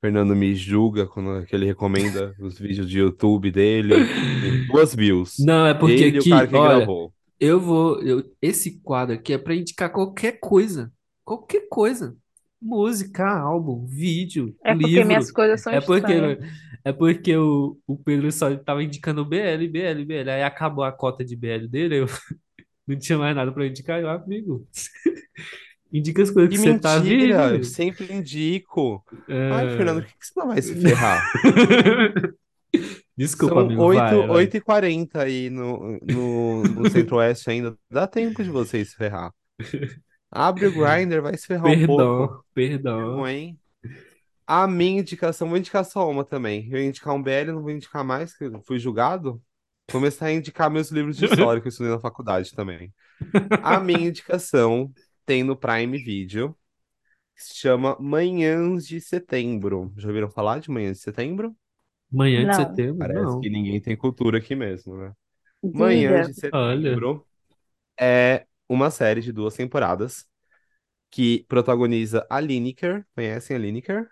Fernando me julga quando que ele recomenda os vídeos de YouTube dele. Tem duas views. Não, é porque Ele e o cara aqui, que olha, gravou. eu vou. eu- esse quadro aqui é para indicar qualquer coisa. Qualquer coisa. Música, álbum, vídeo, É porque minhas livro. coisas são É porque, estranhas. É porque o, o Pedro só estava indicando BL, BL, BL. Aí acabou a cota de BL dele, eu não tinha mais nada para indicar. Eu, amigo, indica as coisas Que que você tá vendo, mentira! Eu sempre indico. Ai, Fernando, É. por que que você não vai se ferrar? Desculpa, São amigo, 8, vai, vai. 8h40 aí no, no, no Centro-Oeste ainda. Dá tempo de vocês se ferrar. Abre o Grindr, vai se ferrar um pouco. Perdão, perdão. hein? A minha indicação, vou indicar só uma também. Eu ia indicar um BL, não vou indicar mais, que eu fui julgado. Vou começar a indicar meus livros de história que eu estudei na faculdade também. A minha indicação tem no Prime Video, que se chama Manhãs de Setembro. Já ouviram falar de Manhãs de Setembro? Manhã de Não, setembro? Parece que Não. ninguém tem cultura aqui mesmo, né? Manhã diga. de Olha. Setembro é uma série de duas temporadas que protagoniza a Lineker. Conhecem a Lineker?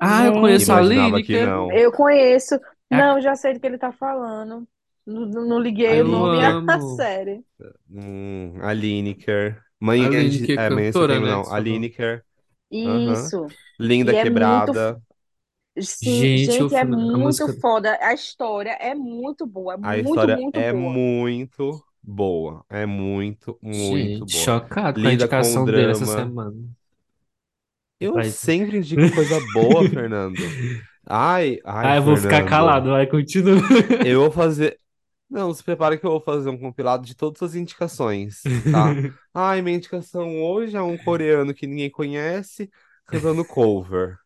Ah, eu conheço a Imaginava que Lineker. não. eu conheço. É a- Não, já sei do que ele tá falando. Não, não- não liguei A o nome Eu à amo. série. Hum, a Lineker. A Manhã de, Lineker é, de cantora, setembro, né? não. A. Lineker. Isso. Linda E é muito. Quebrada. Sim, Gente, o gente, é filme, a muito música. foda. A história é muito boa. É A muito, história muito é boa. muito boa. É muito, muito Gente, boa. chocado com a Lida com o indicação dele essa drama. semana. Eu Vai. sempre indico coisa boa, Fernando. Ai, ai, Ah, eu vou ficar Fernando. calado, vai, continua. Eu vou fazer. Não, se prepara que eu vou fazer um compilado de todas as indicações, tá? Ai, minha indicação hoje é um coreano que ninguém conhece cantando cover.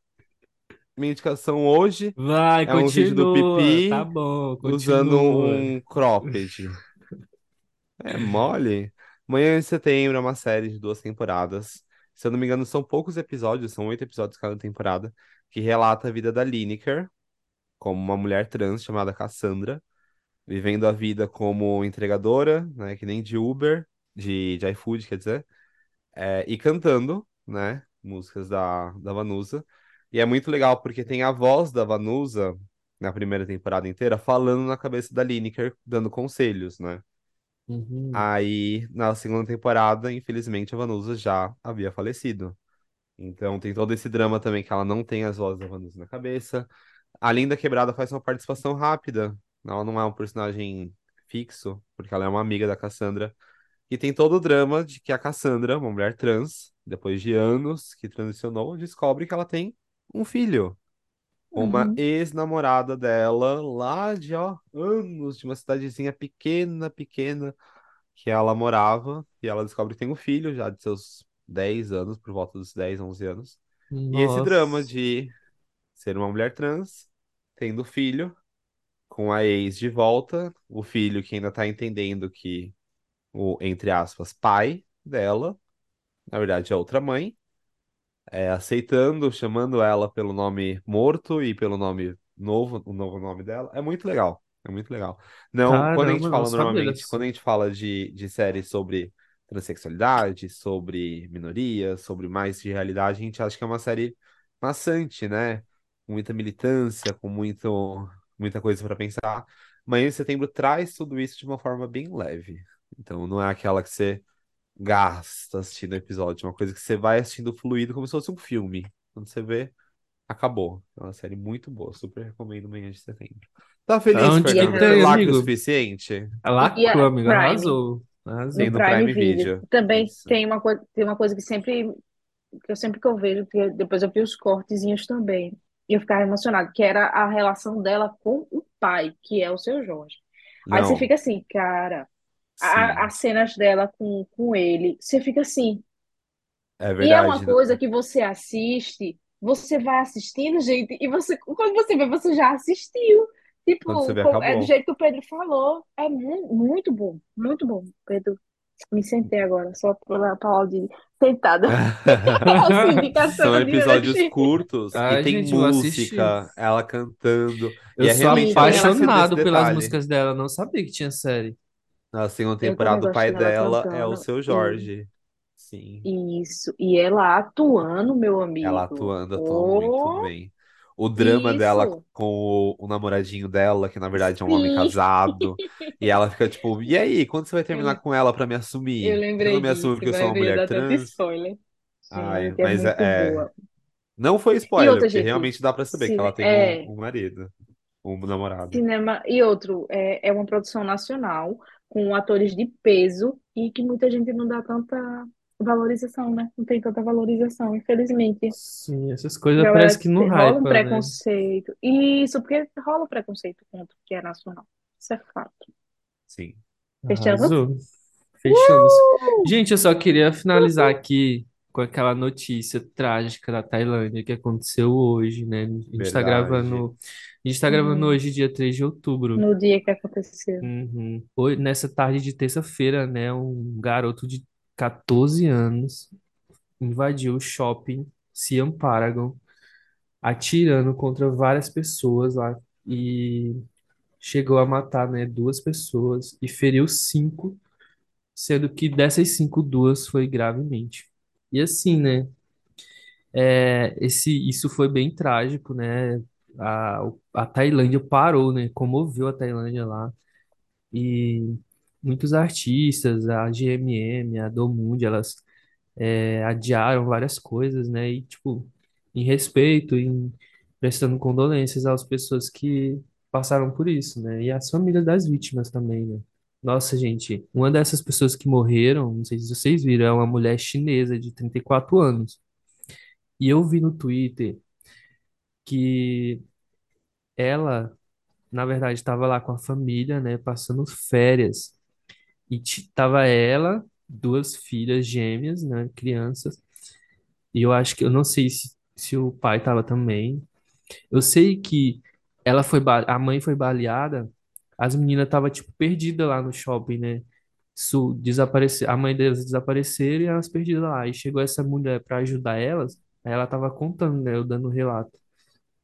Minha indicação hoje Vai, é um vídeo do. Pipi Tá bom, usando um cropped. É mole. Manhã de Setembro é uma série de duas temporadas. Se eu não me engano, são poucos episódios, são oito episódios cada temporada, que relata a vida da Lineker, como uma mulher trans chamada Cassandra, vivendo a vida como entregadora, né, que nem de Uber, de, de iFood, quer dizer, é, e cantando, né, músicas da, da Vanusa. E é muito legal porque tem a voz da Vanusa na primeira temporada inteira falando na cabeça da Lineker, dando conselhos, né? Uhum. Aí, na segunda temporada, infelizmente, a Vanusa já havia falecido. Então tem todo esse drama também que ela não tem as vozes da Vanusa na cabeça. A Linda Quebrada faz uma participação rápida. Ela não é um personagem fixo, porque ela é uma amiga da Cassandra. E tem todo o drama de que a Cassandra, uma mulher trans, depois de anos que transicionou, descobre que ela tem um filho. Uma Uhum. ex-namorada dela, lá de ó, anos, de uma cidadezinha pequena, pequena, que ela morava. E ela descobre que tem um filho já de seus 10 anos, por volta dos 10, 11 anos. E esse drama Nossa. de ser uma mulher trans, tendo filho, com a ex de volta, o filho que ainda tá entendendo que o, entre aspas, pai dela, na verdade é outra mãe, é, aceitando, chamando ela pelo nome morto e pelo nome novo, o novo nome dela. É muito legal. É muito legal. Não, quando a gente Caramba, fala normalmente, quando a gente fala de, de séries sobre transexualidade, sobre minorias, sobre mais de realidade, a gente acha que é uma série maçante, né? Com muita militância, com muito, muita coisa para pensar. Manhã de Setembro traz tudo isso de uma forma bem leve. Então, não é aquela que você gasta assistindo o episódio, é uma coisa que você vai assistindo fluido como se fosse um filme. Quando você vê, acabou. É uma série muito boa, super recomendo Manhã de Setembro. Tá feliz, que Fernando? tem, Foi lacre o amigo? suficiente? E lacrou, a amigo, Prime, arrasou. Arrasou. No no Prime Prime Video. Video. Também Isso. tem uma coisa, tem uma coisa que sempre, que eu sempre que eu vejo, que depois eu vi os cortezinhos também, e eu ficava emocionada, que era a relação dela com o pai, que é o seu Jorge. Aí você Não, fica assim, cara, a- as cenas dela com, com ele, você fica assim. é E é uma verdade. coisa que você assiste, você vai assistindo, gente, e você, quando você vê, você já assistiu. Quando você Tipo, vê, é do acabou. jeito que o Pedro falou. É mu muito bom, muito bom. Pedro, me sentei agora, só pela Paula de sentada. Nossa, indicação São de episódios hoje. curtos e Ai, tem gente, vou assistir. música, ela cantando. Eu E é sou realmente apaixonado pelas detalhe. músicas dela, não sabia que tinha série. Na segunda eu temporada, o pai dela dela é o seu Jorge. Sim. isso, e ela atuando, meu Ela amigo. atuando, atua muito bem. O drama dela isso. com o, o namoradinho dela, que na verdade é um homem Sim. casado. E ela fica tipo, e aí, quando você vai terminar Eu, com ela pra me eu assumir? Você não lembrei me assume disso, porque eu sou uma eu mulher trans? spoiler. Ai, é mas é, é- não foi spoiler, outra, porque gente, realmente dá pra saber que ela tem um, é, um marido, um namorado. cinema. E outro, é, é uma produção nacional, com atores de peso, e que muita gente não dá tanta valorização, né? Não tem tanta valorização, infelizmente. Sim, essas coisas galera parece que não te- rola um hypa, né? preconceito. Isso, porque rola preconceito contra o que é nacional. Isso é fato. Sim. Fechamos? Arrasou. Fechamos. Uh! Gente, eu só queria finalizar aqui com aquela notícia trágica da Tailândia que aconteceu hoje, né? A gente tá Verdade. gravando, a gente tá gravando Hum, hoje, dia 3 de outubro. no dia que aconteceu. Uhum. Hoje, nessa tarde de terça-feira, né, um garoto de 14 anos invadiu o shopping Siam Paragon, atirando contra várias pessoas lá e chegou a matar, né, duas pessoas e feriu cinco, sendo que dessas cinco, duas foi gravemente. E assim, né, é, esse, isso foi bem trágico, né? A, a Tailândia parou, né? Comoveu a Tailândia lá. E muitos artistas, a GMM, a Domund, elas é, adiaram várias coisas, né? E, tipo, em respeito, em prestando condolências às pessoas que passaram por isso, né? E às famílias das vítimas também, né? Nossa, gente, uma dessas pessoas que morreram, não sei se vocês viram, é uma mulher chinesa de 34 anos. E eu vi no Twitter que ela, na verdade, estava lá com a família, né, passando férias. E t- tava ela, duas filhas gêmeas, né, crianças. E eu acho que, eu não sei se, se o pai tava também. Eu sei que ela foi, a mãe foi baleada, as meninas tava tipo perdida lá no shopping, né? Su, desaparece, a mãe delas desapareceram e elas perdidas lá. E chegou essa mulher para ajudar elas, aí ela tava contando, né, eu dando o relato.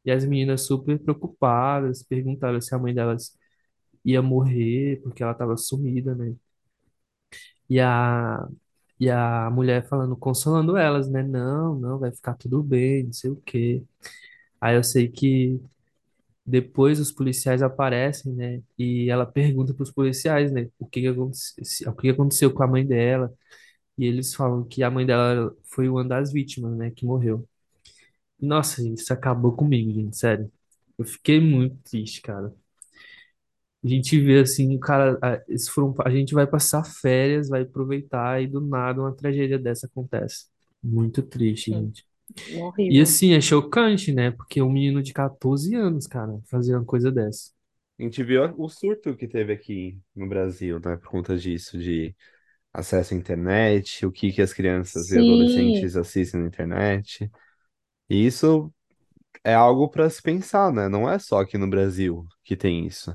E as meninas super preocupadas, perguntaram se a mãe delas ia morrer, porque ela tava sumida, né? E a, e a mulher falando, consolando elas, né? Não, não, vai ficar tudo bem, não sei o quê. Aí eu sei que depois os policiais aparecem, né? E ela pergunta para os policiais, né? O que que aconteceu, o que que aconteceu com a mãe dela. E eles falam que a mãe dela foi uma das vítimas, né? Que morreu. Nossa, gente, isso acabou comigo, gente, sério. Eu fiquei muito triste, cara. A gente vê assim, o cara, a, eles foram, a gente vai passar férias, vai aproveitar e do nada uma tragédia dessa acontece. Muito triste, Sim, gente. E horrível. assim, é chocante, né? Porque um menino de 14 anos, cara, fazer uma coisa dessa. A gente viu o surto que teve aqui no Brasil, né, por conta disso, de acesso à internet, o que que as crianças e Sim, adolescentes assistem na internet. E isso é algo para se pensar, né? Não é só aqui no Brasil que tem isso.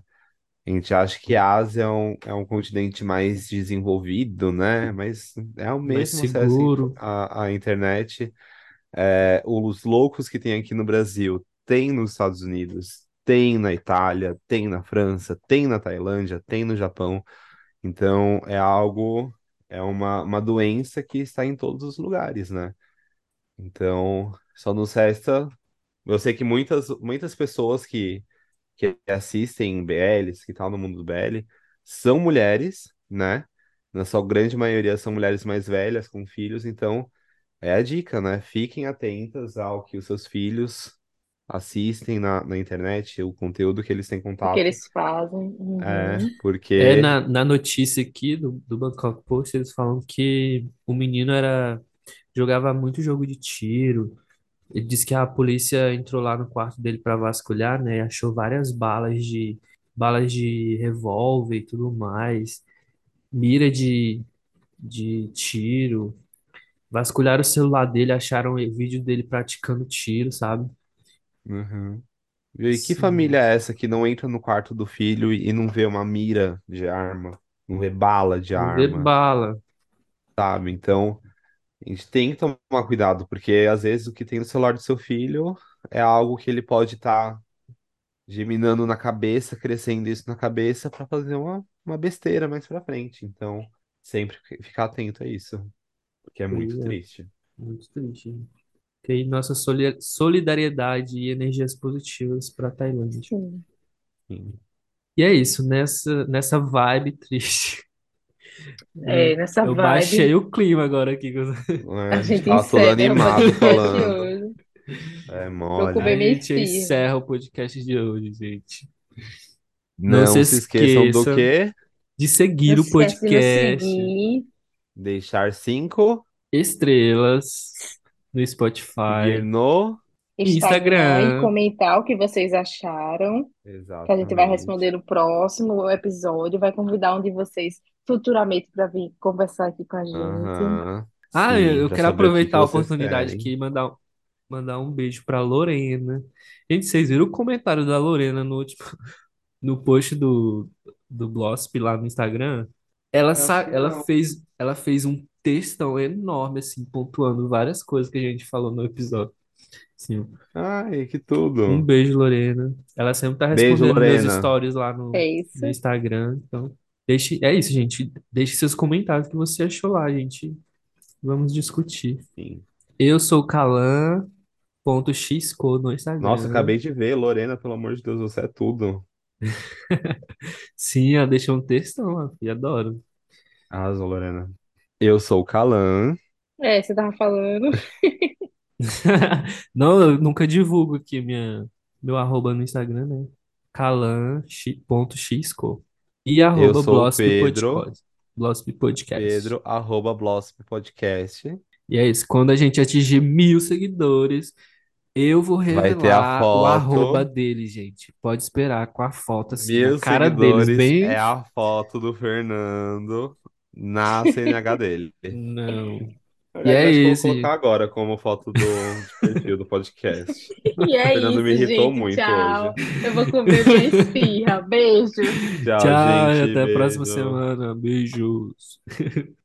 A gente acha que a Ásia é um, é um continente mais desenvolvido, né? Mas é o Mais mesmo info- seguro. à internet. É, os loucos que tem aqui no Brasil, tem nos Estados Unidos, tem na Itália, tem na França, tem na Tailândia, tem no Japão. Então é algo, é uma, uma doença que está em todos os lugares, né? Então só nos resta. Eu sei que muitas, muitas pessoas que, que assistem BLs, que estão no mundo do BL, são mulheres, né? Na sua grande maioria são mulheres mais velhas, com filhos, então. É a dica, né? Fiquem atentas ao que os seus filhos assistem na, na internet, o conteúdo que eles têm o que contato. eles fazem. É, Uhum. É porque. na, na notícia aqui do, do Bangkok Post, eles falam que o menino era jogava muito jogo de tiro. Ele disse que a polícia entrou lá no quarto dele para vasculhar, né? e Achou várias balas de balas de revólver e tudo mais, mira de, de tiro. Vasculharam o celular dele, acharam o vídeo dele praticando tiro, sabe? Uhum. E que família Sim. é essa que não entra no quarto do filho e não vê uma mira de arma, não vê bala de Não vê arma, bala. sabe? Então, a gente tem que tomar cuidado, porque às vezes o que tem no celular do seu filho é algo que ele pode estar geminando na cabeça, crescendo isso na cabeça para fazer uma, uma besteira mais pra frente. Então, sempre ficar atento a isso. que é muito é, triste. muito triste. Que aí nossa soli- solidariedade e energias positivas para Tailândia. Sim. Sim. E é isso, nessa, nessa vibe triste. É, Eu, nessa eu baixei vibe, o clima agora aqui. É, a a gente tava todo encerra o animado podcast falando. É mole. A gente encerra o podcast de hoje, gente. Não se Não se esqueçam do esqueça que de Não seguir se o de podcast seguir, deixar cinco, Estrelas no seguir Spotify, no. Instagram e Instagram. comentar o que vocês acharam, que a gente vai responder no próximo episódio, vai convidar um de vocês futuramente para vir conversar aqui com a gente. Aham. Ah, eu Sim, eu quero aproveitar a oportunidade querem. aqui e mandar, mandar um beijo para Lorena. Gente, vocês viram o comentário da Lorena no último, no post do, do Blossp lá no Instagram? Ela, sa ela não. fez, ela fez um textão enorme, assim, pontuando várias coisas que a gente falou no episódio. Sim. Ai, que Um tudo. beijo, Lorena. Ela sempre tá Beijo, respondendo meus Lorena. stories lá no, É no isso. Instagram. Então, deixe, é isso, gente. Deixe seus comentários que você achou lá, gente. Vamos discutir. Sim. Eu sou calan.xco no Nossa, Instagram. acabei de ver, Lorena, pelo amor de Deus, você é tudo. Sim, ela deixou um textão lá, e adoro. Arrasou, Lorena. Eu sou o Calan. É, você tava falando. Não, eu nunca divulgo aqui minha, meu arroba no Instagram, né? calan.xco e Eu arroba sou o Blosp Pedro. Podcast. Blosp Podcast. Pedro, arroba Blosp Podcast. E é isso, quando a gente atingir mil seguidores, eu vou Vai ter a revelar o arroba foto. dele, gente. Pode esperar, com a foto assim, na Mil cara deles, seguidores bem... é a foto do Fernando na CNH dele. Não. Na E é isso, vou colocar agora como foto do, perfil do podcast. E é Fernando me isso, irritou gente. muito Tchau. hoje. Eu vou comer minha esfirra. Beijo. Tchau, Tchau, e gente. até a próxima semana. Beijos.